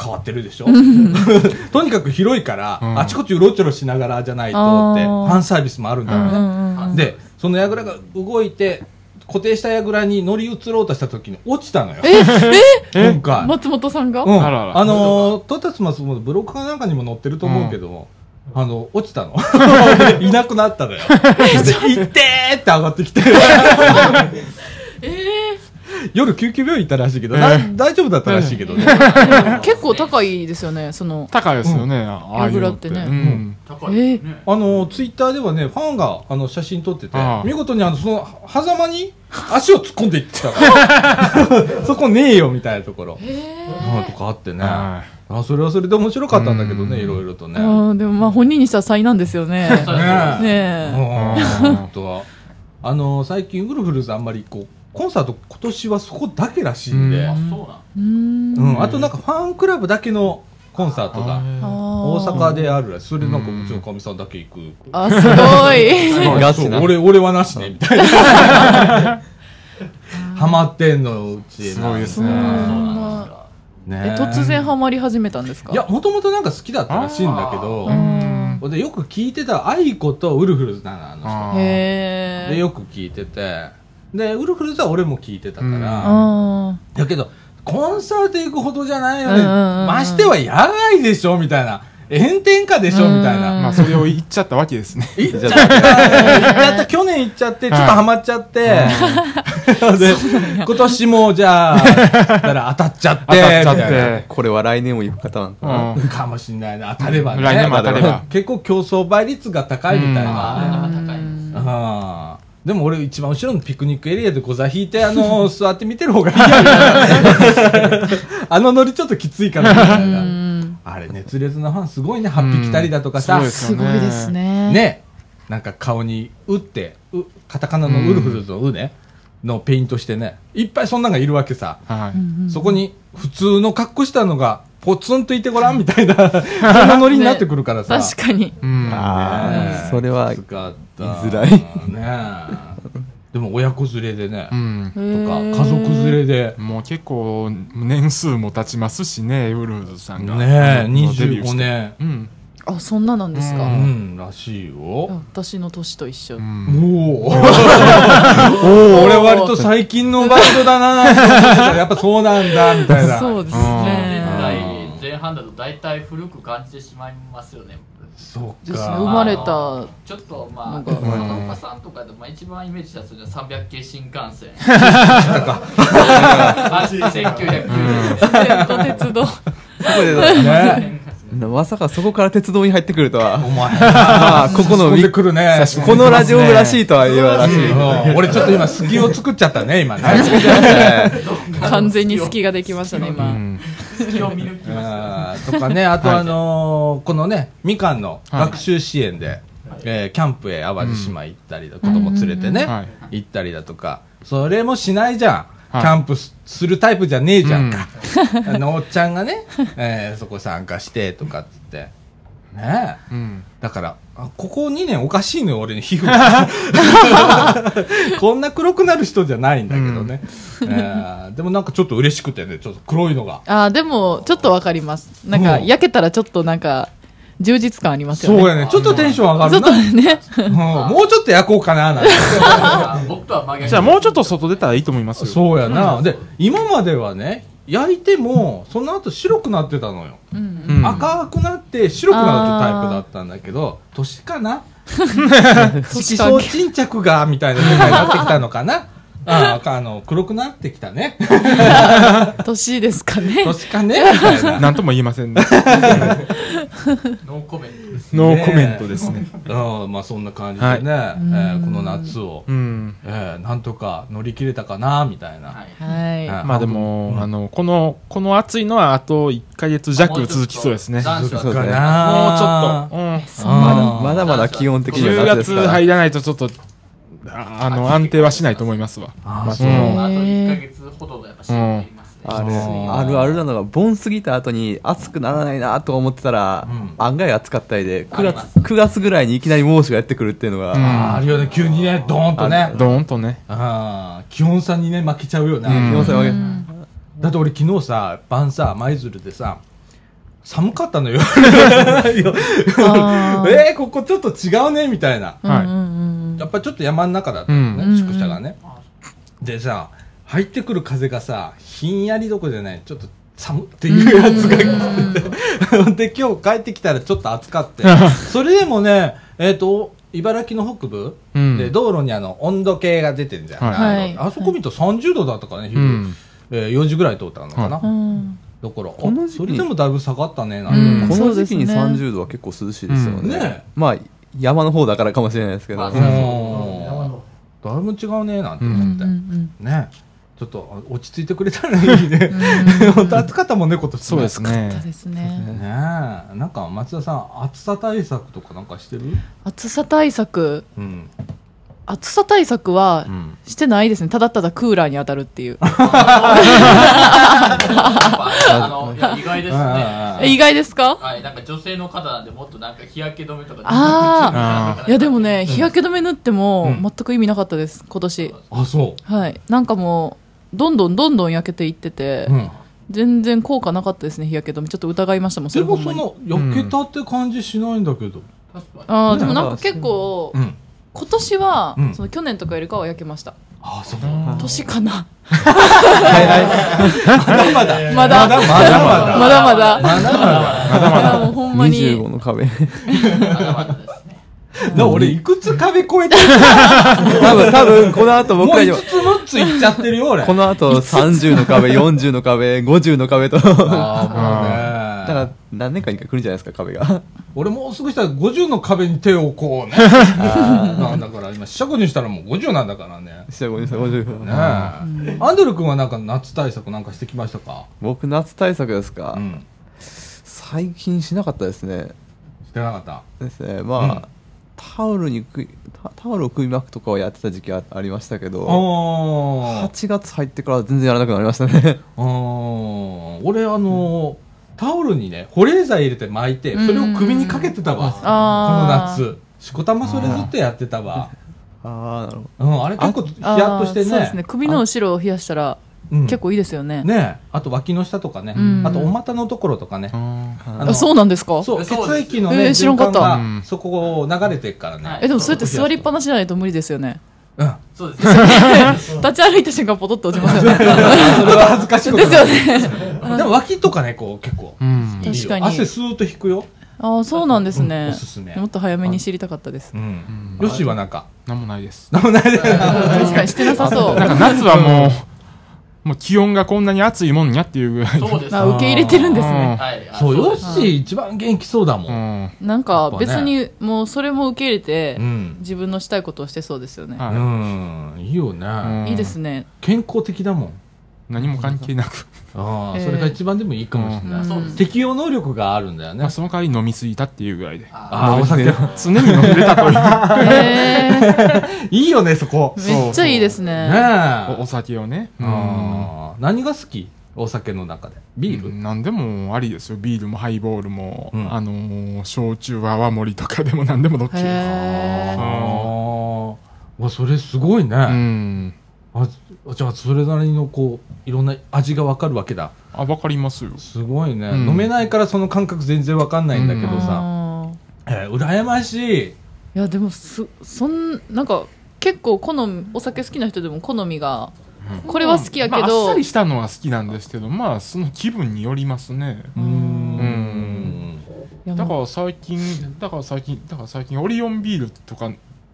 変わってるでしょ？とにかく広いから、うんあちこちうろちょろしながらじゃないとって、ファンサービスもあるんだよね。うんうんうんで、その櫓が動いて、固定した櫓に乗り移ろうとした時に落ちたのよ。え今回。松本さんが、うん、あららあのー、トータスマスもブロックかなんかにも載ってると思うけども、あの、落ちたの。で いなくなったのよ。で、行ってーって上がってきて。夜救急病院行ったらしいけど、な大丈夫だったらしいけどね。結構高いですよねその。高いですよね、ああいうのって。ね。うん。高いですね。あの、ツイッターではね、ファンがあの写真撮っててああ、見事にあの、その、狭間に足を突っ込んでいってたから、そこねえよみたいなところ。うんとかあってね。はあそれはそれで面白かったんだけどね、いろいろとね。あーでもまあ本人にしたら災難ですよね。ね。ねえ。うん。本当は。あの、最近ウルフルズあんまりこう、コンサート今年はそこだけらしいんで、あ、うそうなん。うーんん、あとなんかファンクラブだけのコンサートが大大阪であるらしい。それなんかうちのかみさんだけ行く。あすごい。ガチなそう俺、俺はなしね、みたいな。ハマってんの、うち。すごいですそうねなんだね。え突然ハマり始めたんですか？いや、もともとなんか好きだったらしいんだけどう、ん。で、よく聞いてた、愛子とウルフルズなの、あのあ人。へえで、よく聞いてて、で、ウルフルズは俺も聞いてたかうんら、あだけど、コンサート行くほどじゃないよね。うんうんうんましては野外でしょみたいな。炎天下でしょみたいな。まあ、それを言っちゃったわけですね。行っちゃった。行っちゃった。去年行っちゃって、ちょっとハマっちゃって。で、今年もじゃあ、だから当たっちゃって。当たっちゃっみたいなて。これは来年も行く方なんかんかもしんないな。当たればね。来年も当たれば結構競争倍率が高いみたいな。高い。あーでも俺一番後ろのピクニックエリアでご座引いて、あの、座って見てる方がいいやみたいな。あのノリちょっときついからみたいな。あれ熱烈なファンすごいね。8匹たりだとかさ。うんすごいですねね。なんか顔に、うって、う、カタカナのウルフルズのうね、のペイントしてね。いっぱいそんなんがいるわけさ。はい。そこに普通の格好したのが、ポツンといてごらんみたいな、そんなノリになってくるからさ。確かにうん。あねあ、それは、きつかった。居づらいねえでも親子連れでね、うん。とか、家族連れで、もう結構年数も経ちますしね、ウルフルズさんが。ねえ、あのデビューし25て年。うん。あそんななんですうか、ん、らしいよ。私の年と一緒、うん。おおお俺割と最近のバンドだな。やっぱそうなんだ、みたいな。そうです年ね。代前半だと大体古く感じてしまいますよね。そうですねか。生まれたちょっとまあ、なん。か中岡さん。とかで、まあ、一番イメージしたのは300系新幹線。あ1990年。と鉄道そこで、ねまさかそこから鉄道に入ってくるとは。お前、まあ、ここのね。このラジオ部らしいとは言わらしい。うん。俺ちょっと今、隙を作っちゃったね、今ね。完全に隙ができましたね今、うん。隙を見抜きました。とかね、あとあのーこのね、みかんの学習支援で、えーキャンプへ淡路島行ったりだ、子供連れてね、はい。行ったりだとか、それもしないじゃん。はいキャンプすするタイプじゃねえじゃんか。あのおっちゃんがね、えーそこ参加してとかっつって。ねえ。うん。だから、あここ2年おかしいのよ、俺に皮膚が。こんな黒くなる人じゃないんだけどね。えーでもなんかちょっと嬉しくてね、ちょっと黒いのが。あーでもちょっとわかりますなんかうん焼けたらちょっとなんか充実感ありますよねそうやね。ちょっとテンション上がちょっるな。とねうんもうちょっと焼こうかな、なんて。あ僕とは真逆。じゃあもうちょっと外出たらいいと思いますよ。そうやな。で、今まではね、焼いても、その後白くなってたのよ。うんうん赤くなって白くなるってタイプだったんだけど、年かな？色素沈着が、みたいな世界になってきたのかなああ、あの、黒くなってきたね。年ですかね年かね？みたいな。なんとも言いませんね。ノーコメントです。ノーコメントですね。うん、まあそんな感じでね、はいえーこの夏を、うん。えーなんとか乗り切れたかな、みたいな。はい。はいあまあでも、うんあの、この、この暑いのはあと1ヶ月弱続きそうですね。もうちょっと。うん。まだまだまだ気温的には10夏ですから。月入らないとちょっと、ああの、安定はしないと思いますわ。あまあそう。うん。あと1ヶ月ほどやっぱしんどいますね。あるうん。あるあるなのが、盆過ぎた後に暑くならないなと思ってたら、うん。案外暑かったりで、9あり月ます。9月ぐらいにいきなり猛暑がやってくるっていうのが、うん。あるよね、急にね、ドーンとね。ドーンとね。あー気温差にね、負けちゃうよね。うん。要するにうん。だって俺昨日さ、晩さ、舞鶴でさ、寒かったのよ。えー、ここちょっと違うねみたいな。はいやっぱちょっと山の中だったのね、うん。宿舎がね。でさ、入ってくる風がさ、ひんやりどころじゃない、ちょっと寒っていうやつが来てて、で、今日帰ってきたらちょっと暑かって、それでもね、えっ、と、茨城の北部、うん。で道路にあの温度計が出てるじゃん、はい。あそこ見ると30度だったからね、昼、うん。えー4時ぐらい通ったのかな、うん。だからこの時期あそれでもだいぶ下がったねなんうん。て、この時期にそうですね30度は結構涼しいですようん。ねね。まあ、山の方だからかもしれないですけど。まあうん山のだいぶ違うねなんてうん思って、うんねちょっとあ落ち着いてくれたらいいね。本当暑かったもんね、今年。そうですね。ですねねえ。なんか松田さん、暑さ対策とかなんかしてる？暑さ対策うん。暑さ対策はうん。してないですねただただクーラーに当たるっていう あの、いや意外ですね。意外ですか？はい、なんか女性の方なんでもっとなんか日焼け止めとか。ああいやでもね日焼け止め塗ってもうん全く意味なかったです今年あ、そはいなんかもうどんどんどんどん焼けていっててう。うん。全然効果なかったですね日焼け止めちょっと疑いましたもんそでれほんまにもその、焼けたって感じしないんだけど。あーでもなんか結構うん。今年はうんその去年とかよりかは焼けましたあ、そう。年かなまだまだ。まだまだまだ。まだまだまだまだ。いやもうほんまに25の壁。まだまだですね。だから俺、いくつ壁越えてる多分、多分、この後もう僕らに5も、つ6ついっちゃってるよ、俺。この後30の壁、40の壁、50の壁と。ああ、もうね。ら、何年かに来るんじゃないですか、壁が。俺もうすぐしたら50の壁に手を置こうね。なんだから今、四捨五入したらもう50なんだからね。下50、50。ねえ。アンドル君はなんか夏対策なんかしてきましたか？僕、夏対策ですか、うん。最近しなかったですね。してなかった？ですね。まあ、うんタオルにくいタ、タオルを首巻くとかはやってた時期あありましたけど、あ8月入ってからは全然やらなくなりましたね。あ。俺、あのー、タオルにね、保冷剤入れて巻いて、それを首にかけてたわ。この夏。しこたまそれずっとやってたわ。ああ、なるほど。うん、あれ結構ヒヤッとしてね。そうですね首の後ろを冷やしたらうん結構いいですよねねあと脇の下とかね。うんあとお股のところとかね。ああのあそうなんですか？そう、血液のね、えー知らんかった循環がうんそこを流れてるからね。はいえでもそれって座りっぱなしじゃないと無理ですよねうん。そうですね。立ち歩いた瞬間ポトッと落ちますよねそれは恥ずかしいですよね でも脇とかね、こう結構。確かに汗スーッと引くよ。ああそうなんですうんねおすすめもっと早めに知りたかったですうん。よしはなんか。なんもないです。なんもないで。確かにしてなさそうなんか夏はもう、もう気温がこんなに暑いもんやっていうぐらい。そうです。あ受け入れてるんですねはい。あそう、よですし一番元気そうだも。うんん。なんか別にもうそれも受け入れてうん。自分のしたいことをしてそうですよねはうん。いいよね。うんいいですね健康的だもん。何も関係なく。ああ、えーそれが一番でもいいかもしれない。うん適応能力があるんだよねまあ、。その代わり飲みすぎたっていうぐらいで。ああ、お酒。常に飲んでたという。へ いいよね、そこ。えめっちゃいいですねねえ。おお酒をね。うん何が好き？お酒の中で。ビール？何でもありですよ。ビールもハイボールも、うんあのー焼酎は泡盛とかでも何でもどっちへでえああ。わ、それすごいね。うん。あじゃあ、それなりのこう、いろんな味がわかるわけだ。あ、わかりますよ。すごいね。うん飲めないからその感覚全然わかんないんだけどさ。あえー、羨ましい。ーいやでもすそんなんか結構好みお酒好きな人でも好みがこれは好きやけまあ、あっどさりしたのは好きなんですけど、まあ、その気分によりますね。うーん。だから最近、だから最近、だから最近、オリオンビールとか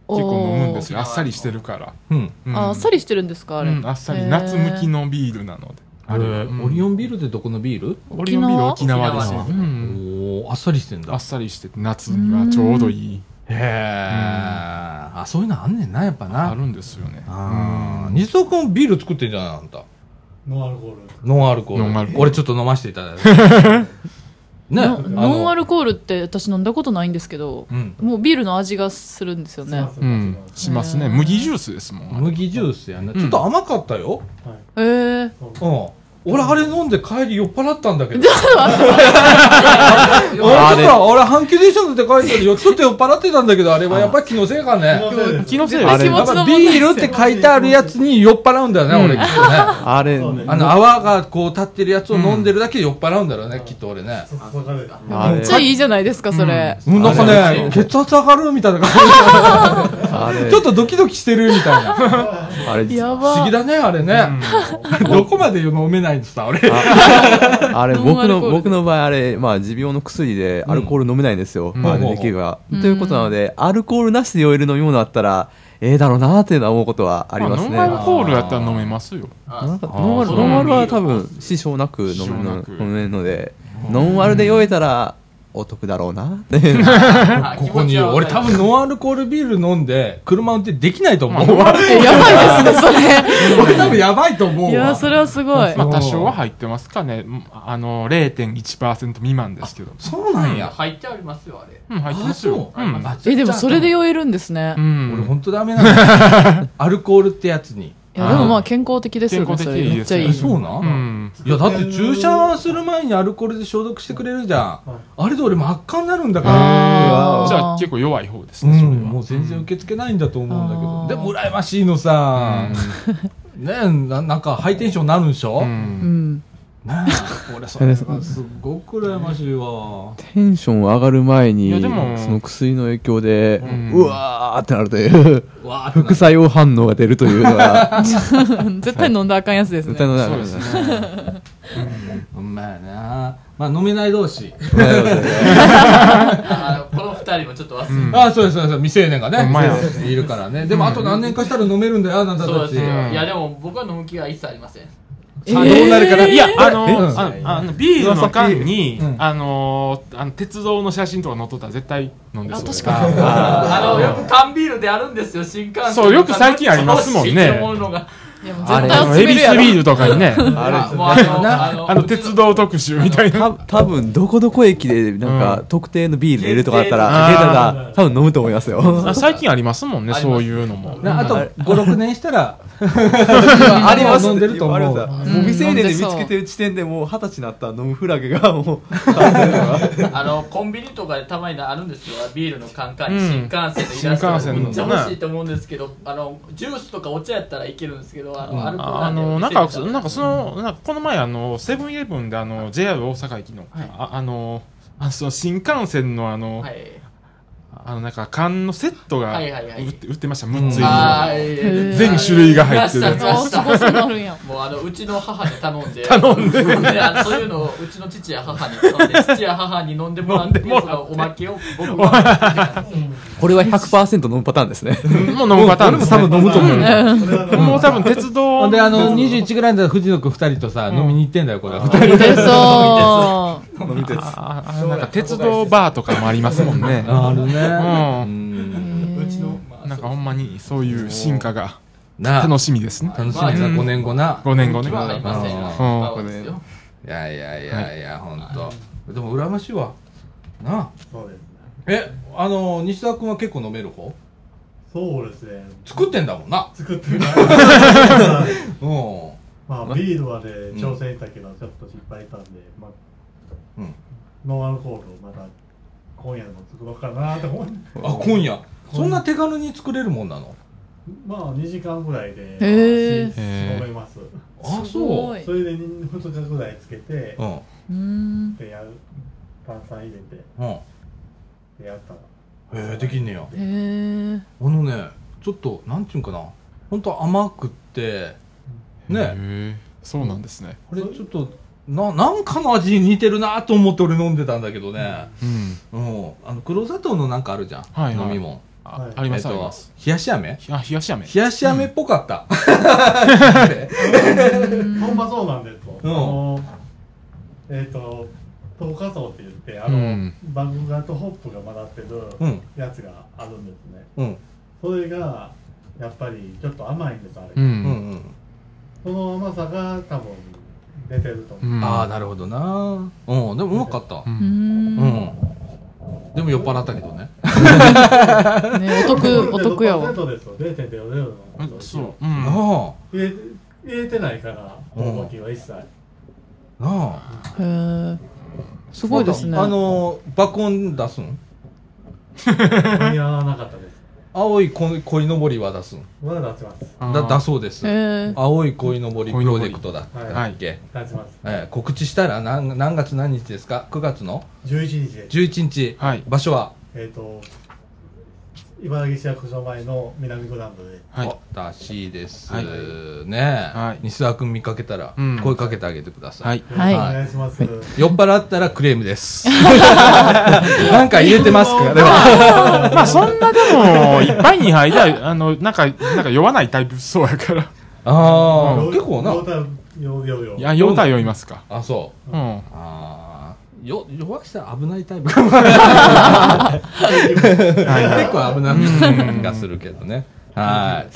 結構飲むんですよ。あっさりしてるから。うん。うんああっさりしてるんですかあれ、うん、あっさり。夏向きのビールなので。あれ、うんオリオンビールってどこのビール？オリオンビール沖沖縄縄ですよ。沖縄うんおーあっさりしてんだ。あっさりしてて、夏にはちょうどいい。へえ、あ、そういうのあんねんな、やっぱな。あるんですよね。ああ。西尾君ビール作ってんじゃないあんた？ノンアルコールノンアルコール。ノンアルコール俺ちょっと飲ませていただいて。ね。ノノンアルルコールって私飲んだことないんですけど、うん。もうビールの味がするんですよねうん、しますね。麦ジュースですもん。麦ジュースやね。ちょっと甘かったよ。へえうん。俺あれ飲んで帰り酔っ払ったんだけど。俺ちょっと、俺阪急電車乗って帰ってるよ。ちょっと酔っ払ってたんだけど、あれはやっぱり気のせいかね。気のせい絶対です気持ちの問やっぱビールって書いてあるやつに酔っ払うんだよね、俺きっとね。あれ、あの泡がこう立ってるやつを飲んでるだけで酔っ払うんだろうね、きっと俺ね。めっちゃいいじゃないですか、それ。うん、なんかね、血圧上がるみたいな感じ。ちょっとドキドキしてるみたいな。あれ、や不思議ば。だね、あれね。どこまで飲めないんですか、俺。あ れ、僕の、僕の場合、あれ、まあ、持病の薬でアルコール飲めないんですよ。うんアレルギーが。ということなので、アルコールなしで酔える飲み物だったら、ええだろうなっていうのは思うことはありますね。ノンアルコールやったら飲めますよ。ノンアル、そうノンアルは多分、支障なく飲むなく飲めるので、ノンアルで酔えたら、お得だろうなっていう。ここに、俺多分ノンアルコールビール飲んで、車運転できないと思う。え やばいですね、それ。俺多分やばいと思うわ。いや、それはすごい。まあ多少は入ってますかね。あの、0.1%未満ですけど。そうなんや。入ってありますよ、あれ。うん、入ってますよ。あうん。あえ、でもそれで酔えるんですねう。ん。俺本当ダメなん。アルコールってやつに。いや、でもまあ健康的ですよね、健康。的めっちゃいい。えそうなん、うん。いや、だって注射する前にアルコールで消毒してくれるじゃん。あれで俺真っ赤になるんだから。じゃあ結構弱い方ですね、うん、それは。もう全然受け付けないんだと思うんだけあど。ーでも羨ましいのさ。ねえ、ななんかハイテンションになるんでしょ、うんん。え、俺それがすっごく羨ましいわ。テンション上がる前にその薬の影響で、んうわーってなるという、副作用反応が出るというのが、絶対飲んだらあかんやつですね。絶対のそうですね。ほんまやな。まあ飲めない同士。この二人もちょっと忘れああ、そうです、そうです。未成年がね。いるからね。でもあと何年かしたら飲めるんだよ、あなたたち。そうですよ。うんいや、でも僕は飲む気は一切ありません。あどうなるかな？いや、あの、え？あのあのビールの缶にうん、あのー、あの鉄道の写真とか載っとったら絶対飲んであ、そう。確かに。あの、よく缶ビールであるんですよ、新幹線。そうよく最近ありますもんねあれ。エビスビールとかにね、あの、鉄道特集みたいな。た多分どこどこ駅でなんか、特定のビール入れるとかだったら、出たら多分飲むと思いますよ。あ最近ありますもんね、そういうのも。なあと5、6年したら、あります。飲んでると思うもう未成年で見つけてる時点でもう二十歳になったら飲むフラグがもう、あの、コンビニとかでたまにあるんですよ、ビールのカンカンに。うん。新幹線のイラストがめっちゃ欲しいと思うんですけど、あの、ジュースとかお茶やったらいけるんですけど、あの、なんか、なんかその、なんかこの前あの、セブンイレブンであの、JR 大阪駅の、はい。ああの、あその新幹線のあの、はい。あのなんか缶のセットがはいはいはい。売って売ってました、6つ入り全種類が入ってるやつ。もうあの、うちの母に頼んで、頼んで、そういうのをうちの父や母に頼んで、父や母に飲んでもらって、そのおまけを僕が、これは100%飲むパターンですね。もう飲むパターンです、ね。多分飲むと思う。もう多分鉄道で、あの、21ぐらいだったら藤野くん2人とさ、飲みに行ってんだよ、これ。2人。飲みてそ飲み鉄。ああなんか鉄道バーとかもありますもんね。あるね。うん。う。うちのなんかほんまにそういう進化がなあ楽しみですね。楽しみだな、5年後な。5年後ね。いやいやいやいや、ほんと。でも、羨ましいわ。なあ。そうですねえ、あの、西田君は結構飲める方？そうですね作ってんだもんな。作ってない うん。まあビールはね挑戦したけどちょっと失敗したんでまあうんノンアルコールをまた今夜も作ろうかなと思ってあ、今夜。そんな手軽に作れるもんなの？まあ2時間ぐらいでへーし飲めますあ、すそごいそれで2日ぐらいつけてう。うん。うん。でやる炭酸入れてうん。でやったらへえ、できんねや。へえ。あのね、ちょっと、なんていうんかな。ほんと甘くって、ね。そうなんですね。これちょっと、な、なんかの味に似てるなと思って俺飲んでたんだけどね。うん。うん。あの、黒砂糖のなんかあるじゃん。はいはい飲み物。はいあありますえっとあります。冷やし飴？あ、冷やし飴。冷やし飴っぽかった。ほんまそうなんですよ、うんあのえっ、と糖化層って言ってあの、うん麦芽とホップが混ざってるうんやつがあるんですね、うん。それがやっぱりちょっと甘いんですあれ、う。うんんうん。その甘さが多分出てると思う、うんああ、なるほどな。うん、でもうまかった。う。うんん。うん。でも酔っ払ったけどね。ね、お得、お得やわ。0.0%ですよ0.00のあそう。うん。あ入れ入れてないからうん大巻きは一切、なあへーすごいですね。あの爆音出すん？間に合わなかったです。青いこ鯉のぼりは出すん？まだ出せます。だだそうです。青い鯉のぼりプロジェクトだったっけ、出せます。えー告知したら何何月何日ですか？9月の？11日で、11日、はい。場所は？えっ、と、茨城市役所前の南グラウンドで、はい。あらしいです、はい。ねえ、はい。西澤君見かけたらうん。声かけてあげてください、はい。よろしくお願いします。酔っ払ったらクレームです。なんか入れてますか？ではまあ そんなでも一杯二杯ではあのなんかなんか酔わないタイプそうやから。ああよ結構な。よよよよいや酔うたら酔いますか。あそう。うん。ああよ弱気したら危ないタイプ。かも結構危ない。気がするけどね。はい、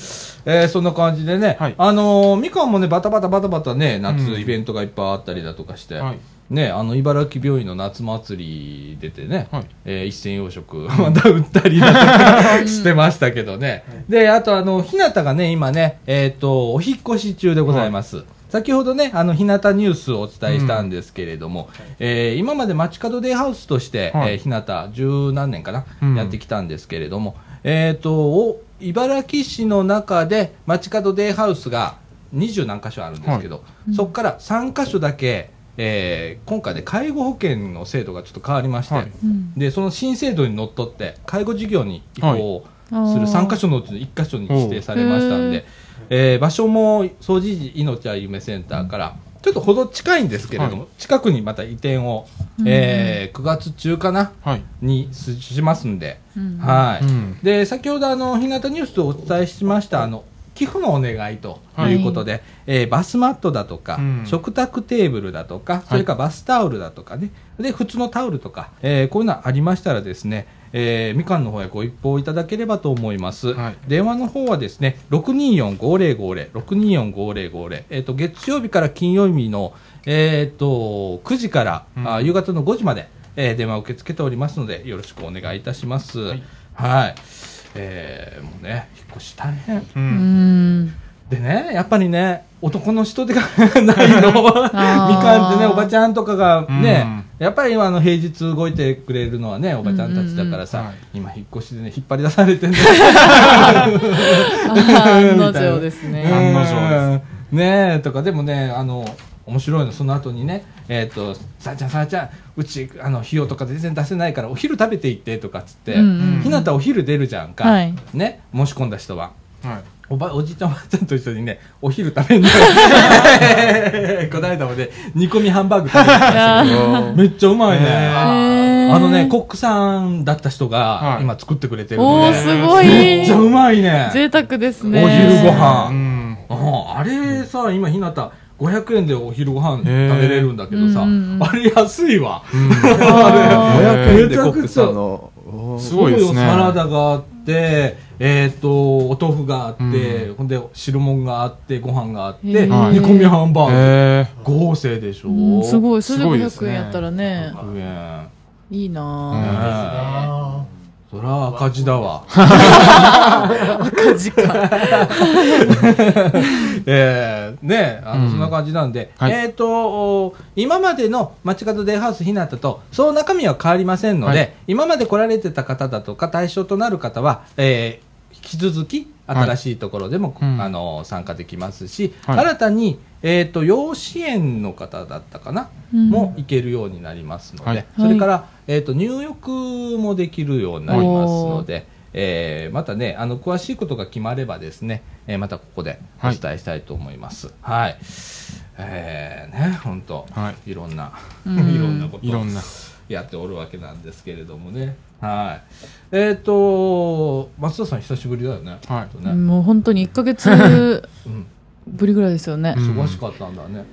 えーそんな感じでね、はい。あのーみかんもねバタバタバタバタね夏うんイベントがいっぱいあったりだとかして、はい。ね、あの茨城病院の夏祭り出てね、はい。えー一銭洋食 また売ったりだとかしてましたけどね、であとあの日向がね今ね、えー、とお引っ越し中でございます、先ほどねあの日向ニュースをお伝えしたんですけれども、えー今まで街角デイハウスとして、はい。えー日向十何年かな、うん。やってきたんですけれども、えー、とお茨城市の中で街角デイハウスが二十何箇所あるんですけど、そこから3箇所だけ、えー今回で介護保険の制度がちょっと変わりまして、はい。うん。でその新制度にのっとって介護事業に移行するはい3箇所のうちの1箇所に指定されましたんで、えー場所も総除時命は夢センターからちょっとほど近いんですけれども、近くにまた移転を、えー9月中かなはい。にししますんで、うん。はい、うん。で先ほどあの日向ニュースでお伝えしましたあの寄付のお願いとい。うことで、えーバスマットだとか、うん。食卓テーブルだとか、それからバスタオルだとかね、で普通のタオルとか、えーこういうのありましたらですね、えーみかんの方へご一報いただければと思います。はい電話の方はですね、624-5050、624-5050、えっ、と、月曜日から金曜日の、えっ、と、9時から、うんあ夕方の5時まで、えー電話を受け付けておりますので、よろしくお願いいたします。はい。えーもうね、引っ越し大変。ううんん。でね、やっぱりね、男の人手がないの？みかんってね、おばちゃんとかがね、やっぱり今あの平日動いてくれるのはね、おばちゃんたちだからさ、うん。うんうん今引っ越しでね、引っ張り出されてね。案の定ですね。案の定うん。ねえ、とか、でもね、あの、面白いの、その後にね、えっ、と、さあちゃん、さあちゃん、うち、あの、費用とか全然出せないから、お昼食べていって、とかっつって、うんうん。ひなたお昼出るじゃんか。はい。ね、申し込んだ人は。はいおば、おじいちゃんおばあちゃんと一緒にね、お昼食べんのよ。この間もね、煮込みハンバーグ食べてましたけど、めっちゃうまいね。あのね、コックさんだった人がは、い今作ってくれてるおー、のね。すごい。めっちゃうまいね。贅沢ですね。お昼ごう飯。んああれさ、今、ひなた、500円でお昼ご飯食べれるんだけどさ、あれ安いわ。あ500円でコックさんのすごいですねそうよサラダがあって、えっ、と、お豆腐があって、うんほんで、汁物があって、ご飯があって、煮込みハンバーグ。へ合成でしょ、ーうんすごい。それで500すごいですね円やったらね、100円。いいなぁ。あそら赤字だわ。赤字か。えー、ねあの、うんそんな感じなんで、はいえっ、と、お今までの街角デイハウスひなたと、その中身は変わりませんので、はい今まで来られてた方だとか、対象となる方は、えー引き続き、新しいところでも、うん。あの、参加できますし、はい。新たに、えっ、と、養子縁の方だったかな、うん。も行けるようになりますので、はい。それから、えっ、と、入浴もできるようになりますので、えーまたね、あの、詳しいことが決まればですね、えーまたここでお伝えしたいと思います。はい。えーね、本当、、はい。ろんな、うん。いろんなこといろんな。やっておるわけなんですけれどもね。はい。えっ、と、松田さん久しぶりだよね。はいねもう本当に1ヶ月うん。ぶりぐらいですよね。うん忙しかったんだね。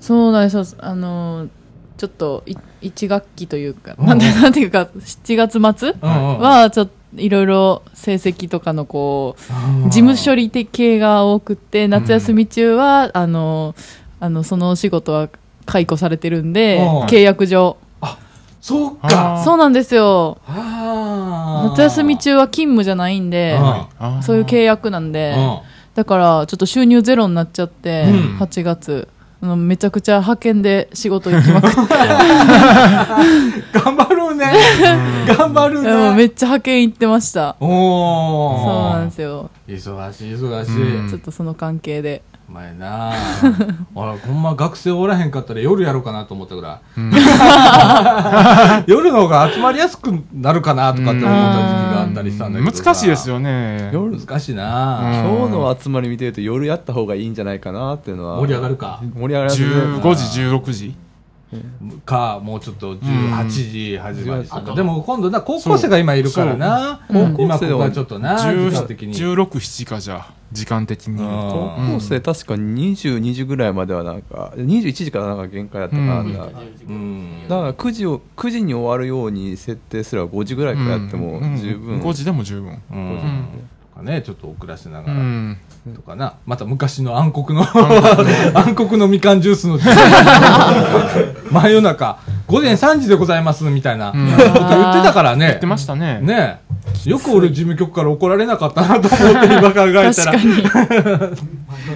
そうなんですよ。あのー、ちょっとい一学期というか、うんなんて なんていうか、7月末は、ちょっと、いろいろ成績とかのこう、事務処理的系が多くて、夏休み中は、あの、あの、そのお仕事は解雇されてるんでうん、契約上。そうあか。そうなんですよ。夏休み中は勤務じゃないんで、あそういう契約なんで、うんだからちょっと収入ゼロになっちゃって、うん8月。あのめちゃくちゃ派遣で仕事行きまくって、頑張るね。頑張るね。めっちゃ派遣行ってました。おそうー。なんですよ。忙しい忙しうんい。ちょっとその関係で。お前なあ。俺ほんま学生おらへんかったら夜やろうかなと思ったぐら。い、うん。夜の方が集まりやすくなるかなとかって思った時期があったりしたんだけどさ。難しいですよね。夜難しいな今日の集まり見てると夜やった方がいいんじゃないかなっていうのは。盛り上がるか。盛り上がる。15時、16時。かもうちょっと18時始まりとか、うんでも今度な高校生が今いるからな。そう。そう。今ここはちょっとな時間的に。16、7かじゃあ、時間的に高校生確か22時ぐらいまではなんか21時からなんか限界だったから、うんだかうんら9時を9時に終わるように設定すれば5時ぐらいからやってもうん十分、5時でも十分。うんとかねちょっと遅らせながら、うん。とかな。また昔の暗黒の 暗黒のみかんジュースの 真夜中午前3時でございますみたいなことうん言ってたからね。言ってましたね。ね。えよく俺事務局から怒られなかったなと思って今考えたら。確か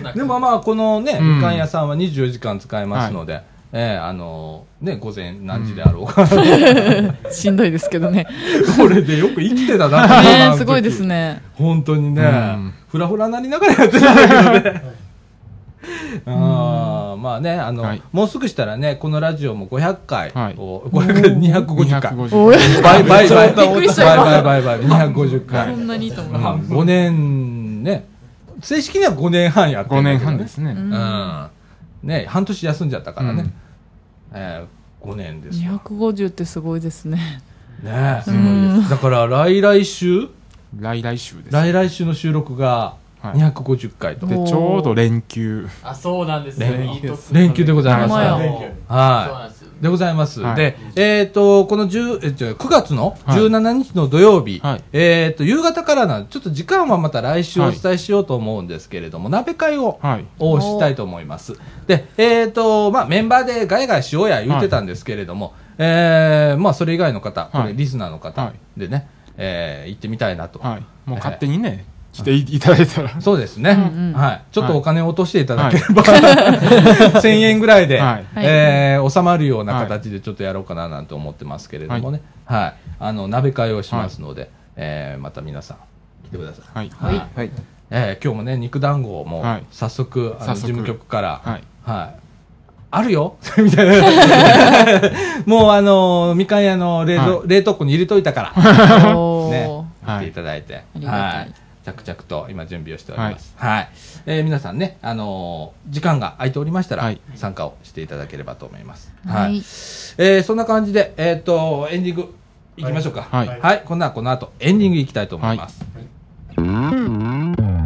に。でもまあこのね、うん。みかん屋さんは24時間使えますので、ええあのね午前何時であろうか、しんどいですけどね。これでよく生きてたなねすごいですね。本当にね、うん。ふらふらなりながらやってたんだけどねあーまあねあの、はい。もうすぐしたらねこのラジオも500回はい。を、500回250回250おえバイバイバイびっくりした。今バイバイバイバイ250そ回んなにいいと思う。5年ね正式には5年半やってる5んだけどね。年半ですね。うん。ね半年休んじゃったからね、うんえー、5年ですよ250ってすごいですね。ねすごいです。だから来来週？来来週です。来来週の収録がはい。250回と、で、ちょうど連休。あ、そうなんですよ。連休。でございます。は。い。でございます、はい。でえっ、とこの10えじゃあ9月のはい。17日の土曜日、はい。えっ、と夕方からなちょっと時間はまた来週お伝えしようと思うんですけれども、鍋会をしたいと思います。で、えっ、と、まあ、メンバーでガヤガヤしようや言ってたんですけれども、えーまあ、それ以外の方、こはい。れリスナーの方はい。でね、えー行ってみたいなと。はい。もう勝手にね、来ていいただいたら。そうですね、はい。ちょっとお金を落としていただければ、1000円ぐらいで、はいえー収まるような形でちょっとやろうかななんて思ってますけれどもね、はい。あの、鍋会をしますので、えーまた皆さん来てください。はい。はい。はいえー今日もね、肉団子もはい早速、あの事務局から、はい。はい。あるよ みたいな。もうあのーみかん屋の冷蔵、は冷凍庫に入れといたから、ね、はていただいて、はい。着々と今準備をしております。はい。えー皆さんね、あのー時間が空いておりましたら、はい参加をしていただければと思います。はいえーそんな感じで、えっ、と、エンディングいきましょうか。はいはい。こんなこの後、エンディングいきたいと思います。はい、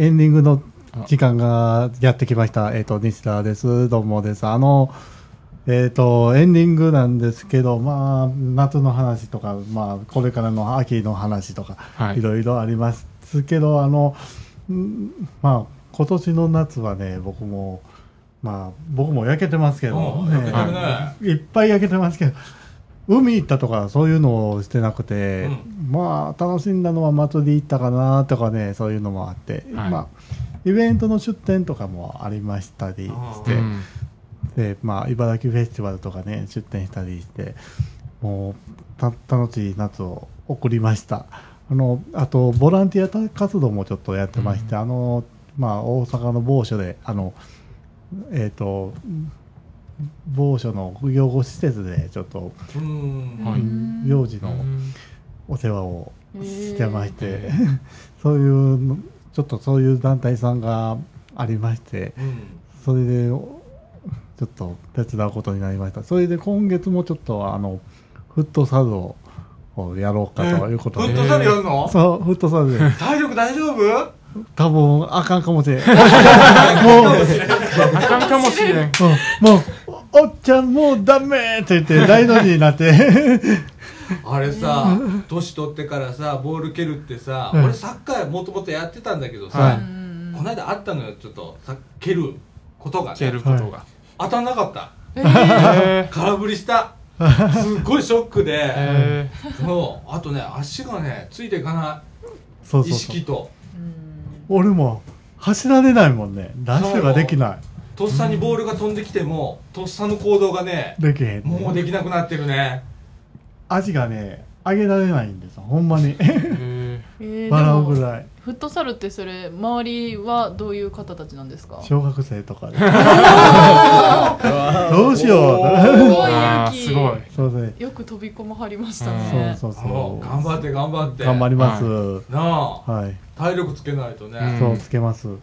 エンディングの時間がやってきました。えっ、と、西田です。どうもです。あの、えっ、と、エンディングなんですけど、まあ、夏の話とか、まあ、これからの秋の話とか、はいいろいろありますけど、あの、んまあ、今年の夏はね、僕も、まあ、僕も焼けてますけど、ねいっぱい焼けてますけど、海行ったとかそういうのをしてなくて、まあ楽しんだのは祭り行ったかなとかねそういうのもあって、はい。まあイベントの出店とかもありましたりして、うん。でまあ茨城フェスティバルとかね出店したりしてもうた楽しい夏を送りました。あのあとボランティア活動もちょっとやってまして、あのまあ大阪の某所であのえっ、と某所の養護施設でちょっと、うん。はい。うん幼児のうん。お世話をしてまして、そういうのちょっとそういう団体さんがありましてうん。それでちょっと手伝うことになりました。それで今月もちょっとあのフットサルををやろうかということで、フットサルやるの？そうフットサルで。体力大丈夫？多分あかんかもしれん。もうあかんかもしれん。うんもうおっちゃんもうダメって言って大の字になって。あれさ年取ってからさボール蹴るってさうん。俺サッカーもともとやってたんだけどはさいこの間あったのよちょっとさ蹴ることが蹴ねることが。当たんなかった。へ 空振りした。すっごいショック え。でへそうあとね足がねついていかなそうい意そうそう。識と。俺も走られないもんね。ダッシュができないとっさにボールが飛んできてもとっさの行動がねできへんもうできなくなってるね。足がね上げられないんですよ。ほんまに。笑うもぐらい。フットサルってそれ周りはどういう方たちなんですか？小学生とかで。どうしよう。すごい。そうでよく飛び込まはりましたそうねそう。そもう頑張って頑張って。う頑張ります。なあ。はい。体力つけないとね、うん。そうつけます。うん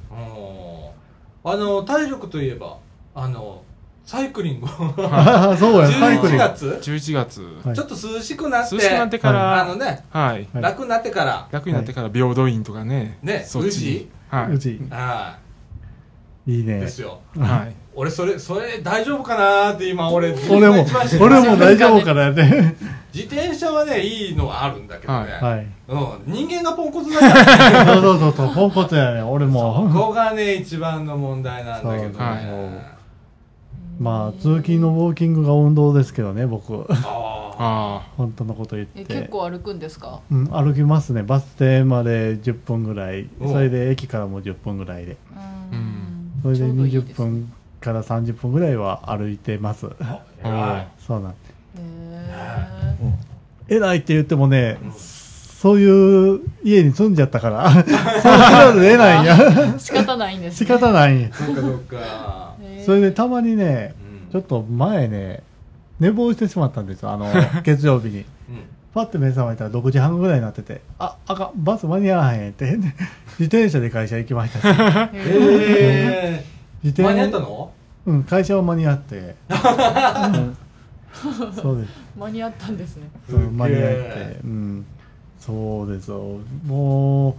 あの体力といえばあのサイクリングああそうやサイクリン11グ月？11月。はいちょっと涼しくなって涼しくなってから、あのねはい。はい楽になってから楽になってから平等院とかね。ねそっち。はうちはいいねですよい。はい。俺それそれ大丈夫かなーって今俺俺も俺も大丈夫かなって。自転車はねいいのはあるんだけどね、はいうん、人間がポンコツだからね。そうそうそうそうポンコツやね俺そもこがね一番の問題なんだけどね、はい。まあ通勤のウォーキングが運動ですけどね僕。ああ 本当のこと言っえて結構歩くんですか？うん、歩きますね。バス停まで10分ぐらい。おそれで駅からも10分ぐらいで。うん。それでちょうどいい20ですね。分から30分ぐらいは歩いてます。ああ。偉い。そうなん。へー。偉いって言ってもねそういう家に住んじゃったから。そうなる得ないんや。仕方ないんです仕ね方ない。んやそっかそっか。それでたまにねうん。ちょっと前ね寝坊してしまったんですよあの月曜日に。うん。パッて目覚めたら6時半ぐらいになっててああかんバス間に合わへんって。自転車で会社行きましたし。え自ー、間に合転ったの？うん会社は間に合って、うん。そうです。間に合ったんですね。そう間に合って。えうん。そうです。よもう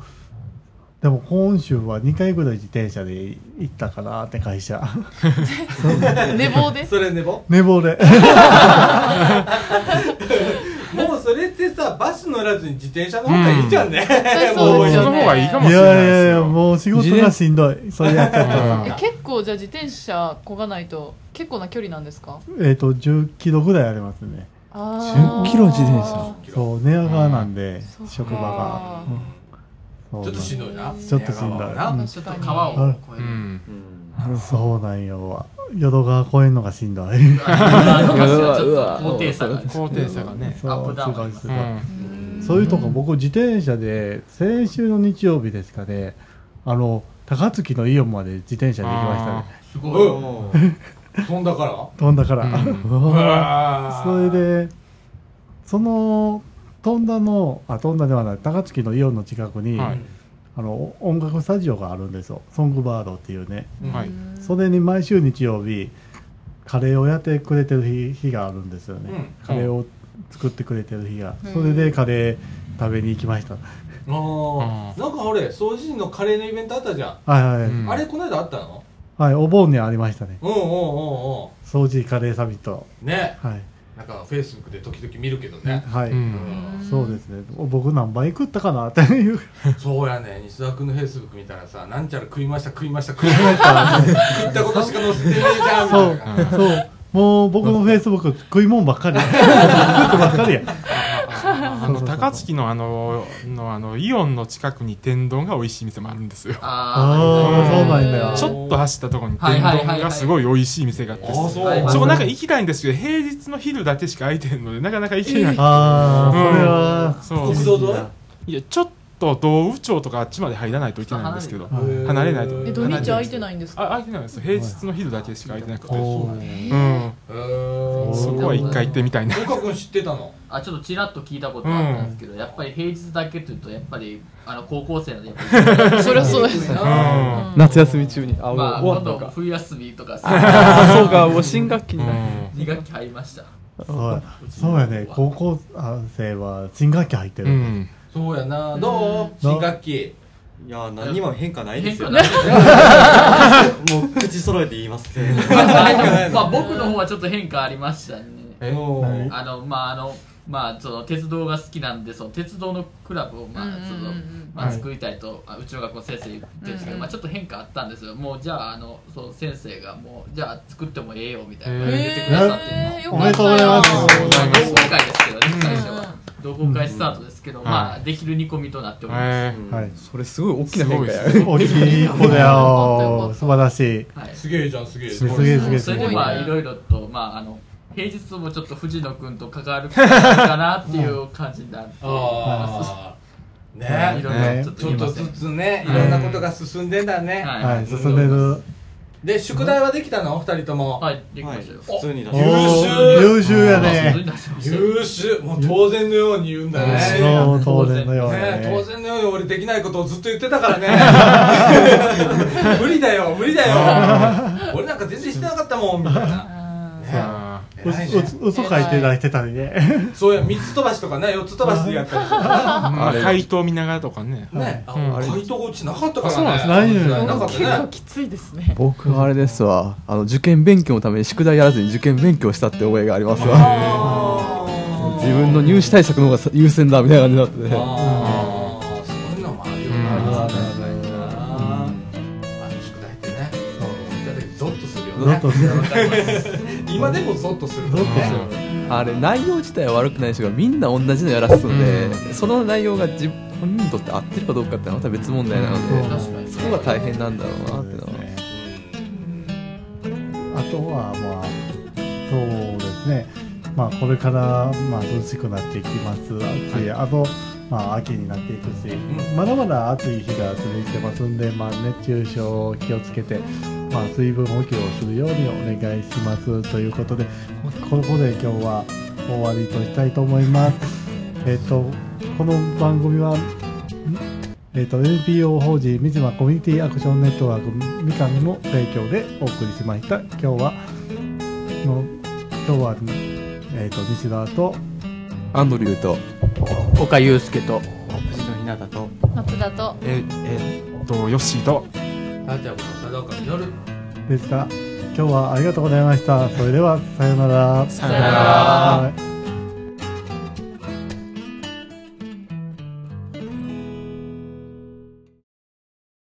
でも今週は2回ぐらい自転車で行ったかなって会社。寝坊で？それ寝坊？寝坊で もうそれってさバス乗らずに自転車の方がいいじゃんね、う ですよねその。方がいいかもいしれないやいやいやですよ。もう仕事がしんどい。それやっちゃったうんら。え結構じゃあ自転車こがないと結構な距離なんですか？えっと10キロぐらいありますね。あー。10キロ自転車。そう寝屋川なんで職場が、うん。ちょっとしんどいな。ちょっとしんどい。なうん。ちょっと川を越える。うん。そうなんよ淀川越えるのがしんどいうわ高低差が。高低差がね。そうアップダウンすごい。そういうとこ僕自転車で先週の日曜日ですかねあの高槻のイオンまで自転車で行きましたねすごい。うん飛んだから？飛んだから、うん それでその飛んだのあ飛んだではない高槻のイオンの近くに、はいあの音楽スタジオがあるんですよ。ソングバードっていうね。はい。それに毎週日曜日カレーをやってくれてる日日があるんですよね、うん。カレーを作ってくれてる日が、うん。それでカレー食べに行きました、あー。なんかあれ掃除時のカレーのイベントあったじゃん、はいはい、うんあれこの間あったの？はいお盆にありましたね。うんうんうんうん。掃除カレーサミット。ね。はい、なんかフェイスブックで時々見るけどね、はい、うん。そうですね。僕何倍食ったかなっていう。そうやね。西田君のフェイスブック見たらさなんちゃら食いました食いました食いました。食ったことしか載せてねえじゃん。みそう。たいなそう。もう僕のフェイスブック食い物ばっかり。食ってばっかりや。あの高槻のあののあのイオンの近くに天丼が美味しい店もあるんですよ。あああ、そうなんだ。よ。ちょっと走ったところにはい天丼がすごい美味しい店があって。あそうはいそこなんか行きたいんですけど平日の昼だけしか空いてるのでなかなか行けない、ああ、それは、そう。国道沿い？いやちょっと道宇町とかあっちまで入らないといけないんですけどはい離れないと。え土日空いてないんですか？あ空いてないです。平日の昼だけしか空いてなくて。そこは一回行ってみたいな。岡君知ってたの？あちょっとちらっと聞いたことあったんですけど、やっぱり平日だけというとやっぱりあの高校生なんでやっぱりそりゃそうですうん夏休み中に。あまあ終わ冬休みとかあそうかもう新学期になる。2学期入りました。そうそうやね。高校生は新学期入ってる。うんそうやな。どう新学期。いや何にも変化ないですよ変化ない。もう口揃えて言いますけど。まあ 僕の方はちょっと変化ありましたね。あのまああのまあその鉄道が好きなんでその鉄道のクラブをまあそのまあはい。作りたいと、あうちの学校の先生言ってるんですけど、まあちょっと変化あったんですよ。もうじゃああのその先生がもうじゃあ作ってもええよみたいな言ってくださって、えーよおめでとうございます。まあ同好会ですけどね最初うんは同好会スタートですけど、まあできる煮込みとなっております、えはい。それすごい大きな変化や。す大きい一歩だよ。素晴らしい。はい。すげえじゃんすげえ。すげえすげえそれですげえ。まあいろいろとまああの平日もちょっと藤野君と関わるかなっていう感じになってああいね。ろいろちょっとずつねいろんなことが進んでんだね。はい。はい、進んでる。で宿題はできたの？二人とも。はいできまはいしたよ、普通に出おしー優秀やね。優秀もう当然のように言うんだね。そう、当然のようにね。当ね。然のように俺できないことをずっと言ってたからね。無理だよ無理だよ。俺なんか全然してなかったもんみたいなねあう偉いねう嘘書いてたりね。そうや3つ飛ばしとかね4つ飛ばしでやったりとか。あ回答見ながらとかね。ね。回答がうちなかったからね。あそうなんです。ないのよなかったね。きついですね。僕はあれですわ。あの受験勉強のために宿題やらずに受験勉強したって覚えがありますわ。自分の入試対策の方が優先だみたいな感じになって。あー。そういうのもあるよな、うん。あの宿題ってね、見た時ゾッとするよね。今でもゾッとする。ゾッとする。あれ内容自体は悪くないですがみんな同じのやらすので、その内容が自分にとって合ってるかどうかってのはまた別問題なので、そこが大変なんだろうなってのは、あとはまあそうですね。まあこれからまあ涼しくなっていきます暑い、あとまあ秋になっていくし、まだまだ暑い日が続いてますんでまあ熱中症気をつけてまあ水分補給をするようにお願いしますということでここで今日は終わりとしたいと思います。えっ、とこの番組はえー、と NPO 法人三島コミュニティアクションネットワークみかんの提供でお送りしました。今日はの今日は、えー、と西田とアンドリューと。岡祐介と。藤野ひなたと。松田と。ええっとヨッシーと。タッチャーこと佐岡る。でした。今日はありがとうございました。それではさようなら。さよなら。はい